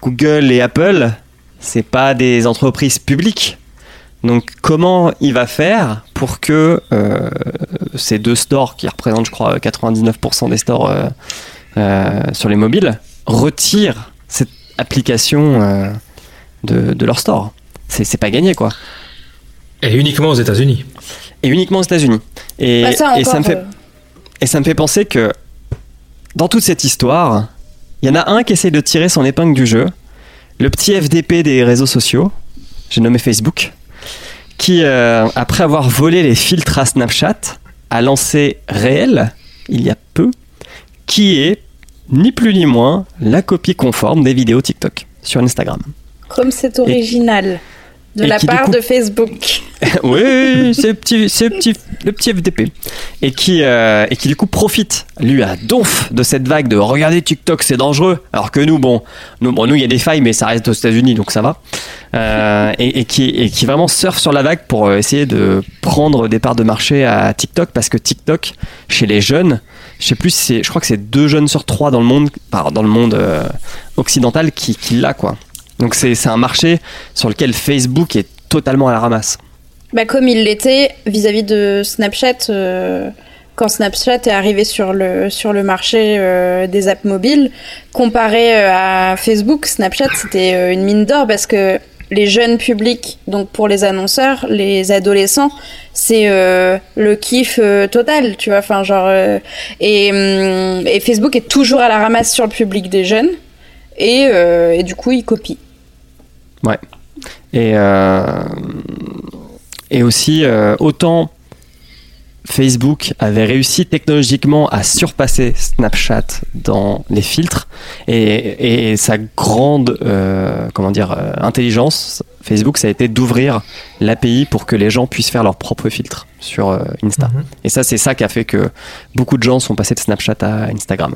Google et Apple, c'est pas des entreprises publiques. Donc comment il va faire pour que ces deux stores qui représentent je crois 99% des stores sur les mobiles retirent cette application de, de leur store? C'est c'est pas gagné quoi. Et uniquement aux États-Unis. Et uniquement aux États-Unis. Et, Bah, ça et ça me fait euh, et ça me fait penser que dans toute cette histoire, il y en a un qui essaie de tirer son épingle du jeu, le petit FDP des réseaux sociaux, j'ai nommé Facebook, qui, euh, après avoir volé les filtres à Snapchat, a lancé Réel, il y a peu, qui est ni plus ni moins la copie conforme des vidéos TikTok sur Instagram. Comme c'est original de et la part de Facebook. oui, c'est le petit, c'est petit, le petit FDP. Et qui, euh, et qui du coup profite, lui, à donf de cette vague de regarder TikTok, c'est dangereux. Alors que nous, bon, nous, bon, nous, il y a des failles, mais ça reste aux États-Unis, donc ça va. Euh, et, et qui, et qui vraiment surfe sur la vague pour euh, essayer de prendre des parts de marché à TikTok, parce que TikTok, chez les jeunes, je sais plus, c'est, je crois que c'est deux jeunes sur trois dans le monde, dans le monde euh, occidental qui, qui l'a, quoi. Donc c'est, un marché sur lequel Facebook est totalement à la ramasse. Bah, comme il l'était vis-à-vis de Snapchat euh, quand Snapchat est arrivé sur le, marché euh, des apps mobiles. Comparé euh, à Facebook, Snapchat c'était une mine d'or parce que les jeunes publics, donc pour les annonceurs, les adolescents, c'est le kiff total, tu vois. Enfin, genre, et, hum, et Facebook est toujours à la ramasse sur le public des jeunes et, et du coup il copie. Ouais. Et, euh, et aussi, euh, autant Facebook avait réussi technologiquement à surpasser Snapchat dans les filtres et, et sa grande euh, comment dire intelligence Facebook ça a été d'ouvrir l'API pour que les gens puissent faire leurs propres filtres sur Insta. Mhm. Et ça, c'est ça qui a fait que beaucoup de gens sont passés de Snapchat à Instagram.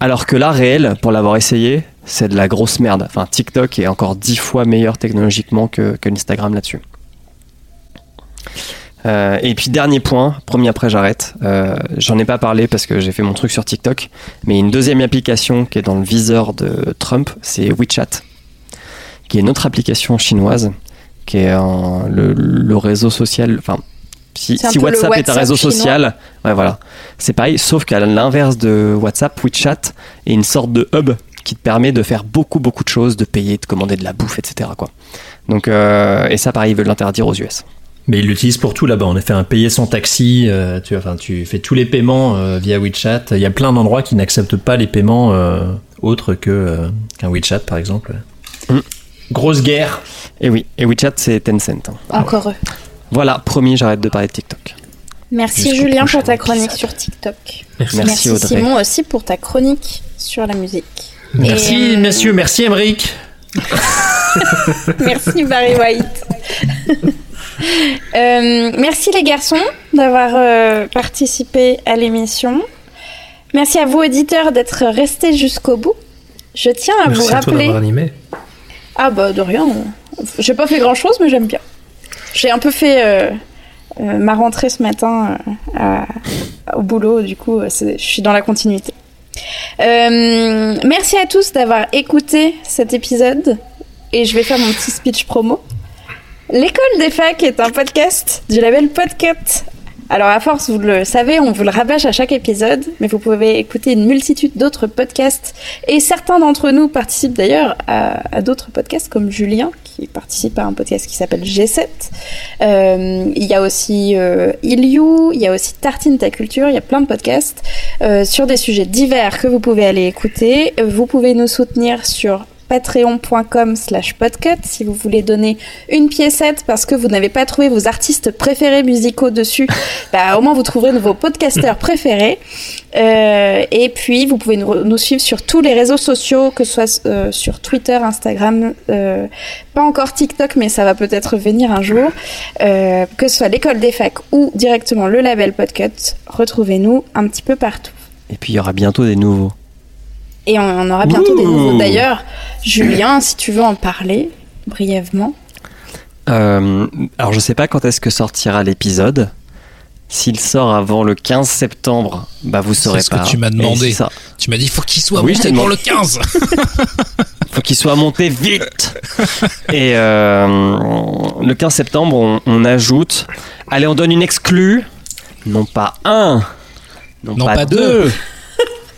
Alors que là, réel, pour l'avoir essayé, c'est de la grosse merde. Enfin, TikTok est encore dix fois meilleur technologiquement que, que l'Instagram là-dessus. Euh, et puis dernier point, premier après j'arrête. Euh, J'en ai pas parlé parce que j'ai fait mon truc sur TikTok, mais une deuxième application qui est dans le viseur de Trump, c'est WeChat, qui est une autre application chinoise, qui est le réseau social. Enfin, si, WhatsApp, est un réseau chinois. social, ouais voilà, c'est pareil, sauf qu'à l'inverse de WhatsApp, WeChat est une sorte de hub qui te permet de faire beaucoup beaucoup de choses, de payer, de commander de la bouffe, etc. Quoi. Donc euh, et ça pareil, ils veulent l'interdire aux US. Mais ils l'utilisent pour tout là-bas. On a fait un payer son taxi. euh, tu, enfin, tu fais tous les paiements euh, via WeChat. Il y a plein d'endroits qui n'acceptent pas les paiements euh, autres que euh, qu'un WeChat, par exemple. Mm. Grosse guerre. Et oui, et WeChat c'est Tencent. hein. Encore eux. Voilà, promis, j'arrête de parler de TikTok. Merci Julien pour ta chronique épisode. sur TikTok. Merci. Merci, Audrey. Simon aussi pour ta chronique sur la musique. Merci, Et, euh, messieurs. Merci, Emeric. Merci Barry White. Euh, merci les garçons d'avoir euh, participé à l'émission. Merci à vous auditeurs d'être restés jusqu'au bout. Je tiens à Merci vous à toi rappeler. animé. Ah bah de rien. J'ai pas fait grand chose mais j'aime bien. J'ai un peu fait euh, euh, ma rentrée ce matin euh, au boulot, du coup je suis dans la continuité. Merci à tous d'avoir écouté cet épisode et je vais faire mon petit speech promo. L'école des facs est un podcast du label Podcut. Alors à force, vous le savez, on vous le rabâche à chaque épisode, mais vous pouvez écouter une multitude d'autres podcasts et certains d'entre nous participent d'ailleurs à, d'autres podcasts comme Julien qui participe à un podcast qui s'appelle G7. Euh, il y a aussi euh, Iliou, il y a aussi Tartine ta culture, il y a plein de podcasts euh, sur des sujets divers que vous pouvez aller écouter. Vous pouvez nous soutenir sur patreon.com slash podcut si vous voulez donner une piécette parce que vous n'avez pas trouvé vos artistes préférés musicaux dessus. Bah au moins vous trouverez vos podcasteurs préférés. Euh, et puis vous pouvez nous, nous suivre sur tous les réseaux sociaux que ce soit euh, sur Twitter, Instagram euh, pas encore TikTok mais ça va peut-être venir un jour. Euh, que ce soit l'école des facs ou directement le label Podcut retrouvez-nous un petit peu partout. Et puis il y aura bientôt des nouveaux. Et on, on aura bientôt des nouveaux. D'ailleurs, Julien, si tu veux en parler brièvement. Euh, alors je sais pas quand est-ce que sortira l'épisode. S'il sort avant le 15 septembre, bah vous saurez ce que tu m'as demandé. si ça- Tu m'as dit, faut qu'il soit Oui, monté je t'ai pour demandé. le 15. faut qu'il soit monté vite. Et euh, le 15 septembre, on, on ajoute. Allez, on donne une exclue. Non pas un, non, Non pas, pas deux,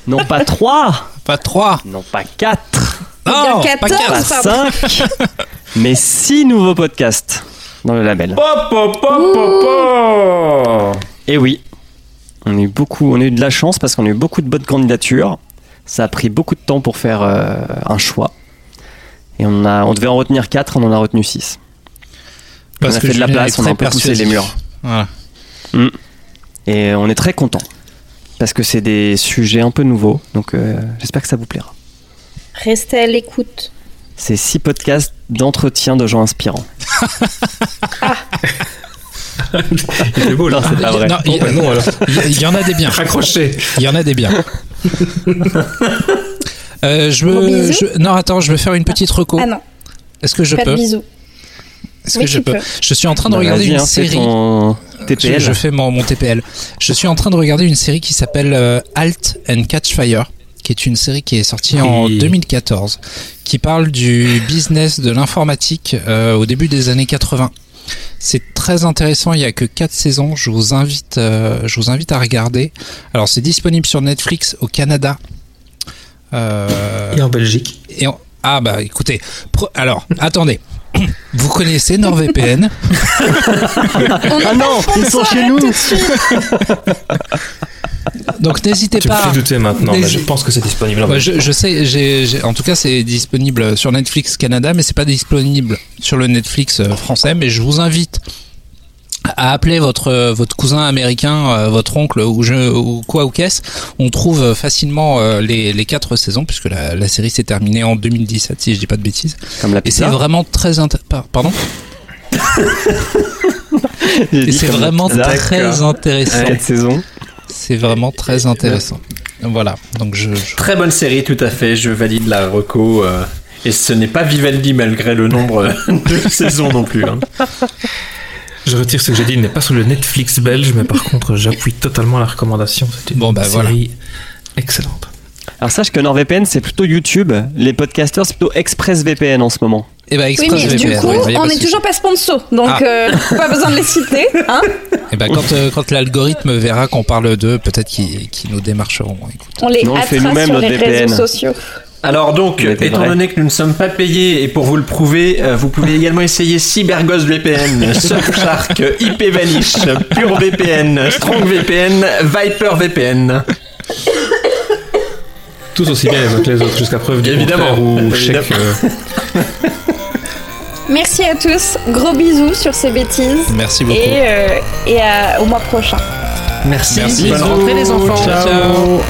non pas trois, Pas 3. non pas quatre, Non, bien pas 14. pas. Pardon. cinq, mais six nouveaux podcasts dans le label. Et oui, on a eu beaucoup, on a eu de la chance parce qu'on a eu beaucoup de bonnes candidatures. Ça a pris beaucoup de temps pour faire euh, un choix. Et on a, on devait en retenir 4, on en a retenu 6. on a fait de la place, on a un peu poussé les murs. Voilà. Et on est très content parce que c'est des sujets un peu nouveaux. Donc euh, j'espère que ça vous plaira. Restez à l'écoute. C'est 6 podcasts d'entretien de gens inspirants. C'est beau là. C'est pas vrai. Non, il, bah non alors. il- il y en a des biens. Raccroché. Il y en a des biens. Euh, je Gros veux. bisous. je- non, attends, je veux faire une petite reco. Ah non, Est-ce que je pas de peux bisous. Est-ce Oui, que je tu peux peux. Je suis en train de Bah, regarder une hein, série. ton TPL. Je, je fais mon, mon TPL. Je suis en train de regarder une série qui s'appelle euh, Halt and Catch Fire, qui est une série qui est sortie en Oui. 2014, qui parle du business de l'informatique euh, au début des années 80. C'est très intéressant. Il y a que quatre saisons. Je vous invite, euh, je vous invite à regarder. Alors c'est disponible sur Netflix au Canada. Euh, Et en Belgique. et ah bah écoutez, pro- alors attendez. Vous connaissez NordVPN Ah non, ils sont chez nous. Donc n'hésitez Tu me pas. fais douter maintenant, Mais je pense que c'est disponible. en Belgique. je, je sais, j'ai, j'ai- en tout cas, c'est disponible sur Netflix Canada, mais c'est pas disponible sur le Netflix euh, français. Mais je vous invite à appeler votre votre cousin américain, euh, votre oncle ou je ou quoi ou qu'est-ce. On trouve euh, facilement euh, les, les quatre saisons puisque la, la série s'est terminée en 2017 si je dis pas de bêtises. Comme la Et c'est vraiment très int- par- pardon? Et c'est vraiment très intéressant. Cette saison. C'est vraiment très intéressant. Voilà, donc je, je- Très bonne série, tout à fait. Je valide la reco. euh, et ce n'est pas Vivaldi malgré le nombre de saisons non plus. hein. Je retire ce que j'ai dit, il n'est pas sur le Netflix belge, mais par contre, j'appuie totalement la recommandation. C'est une Bon, bah, série excellente. Alors sache que NordVPN c'est plutôt YouTube, les podcasters c'est plutôt ExpressVPN en ce moment. Eh ben, Oui, mais du coup, on n'est toujours pas sponsor, donc Ah. euh, pas besoin de les citer. Hein Eh ben, quand, euh, quand l'algorithme verra qu'on parle d'eux, peut-être qu'ils qu'ils nous démarcheront. Écoute. on les on fait attrape nous-mêmes sur notre les VPN. réseaux sociaux. Alors donc, étant vrai. donné que nous ne sommes pas payés, et pour vous le prouver, euh, vous pouvez également essayer CyberGhost VPN, Surfshark, IPVanish, PureVPN, StrongVPN, ViperVPN. Tous aussi bien les uns que les autres, jusqu'à preuve du Évidemment. contraire, ou chèque, euh, Merci à tous, gros bisous sur ces bêtises Merci beaucoup. et, euh, et à- au mois prochain. Merci, Merci. bonne rentrée les enfants. Ciao.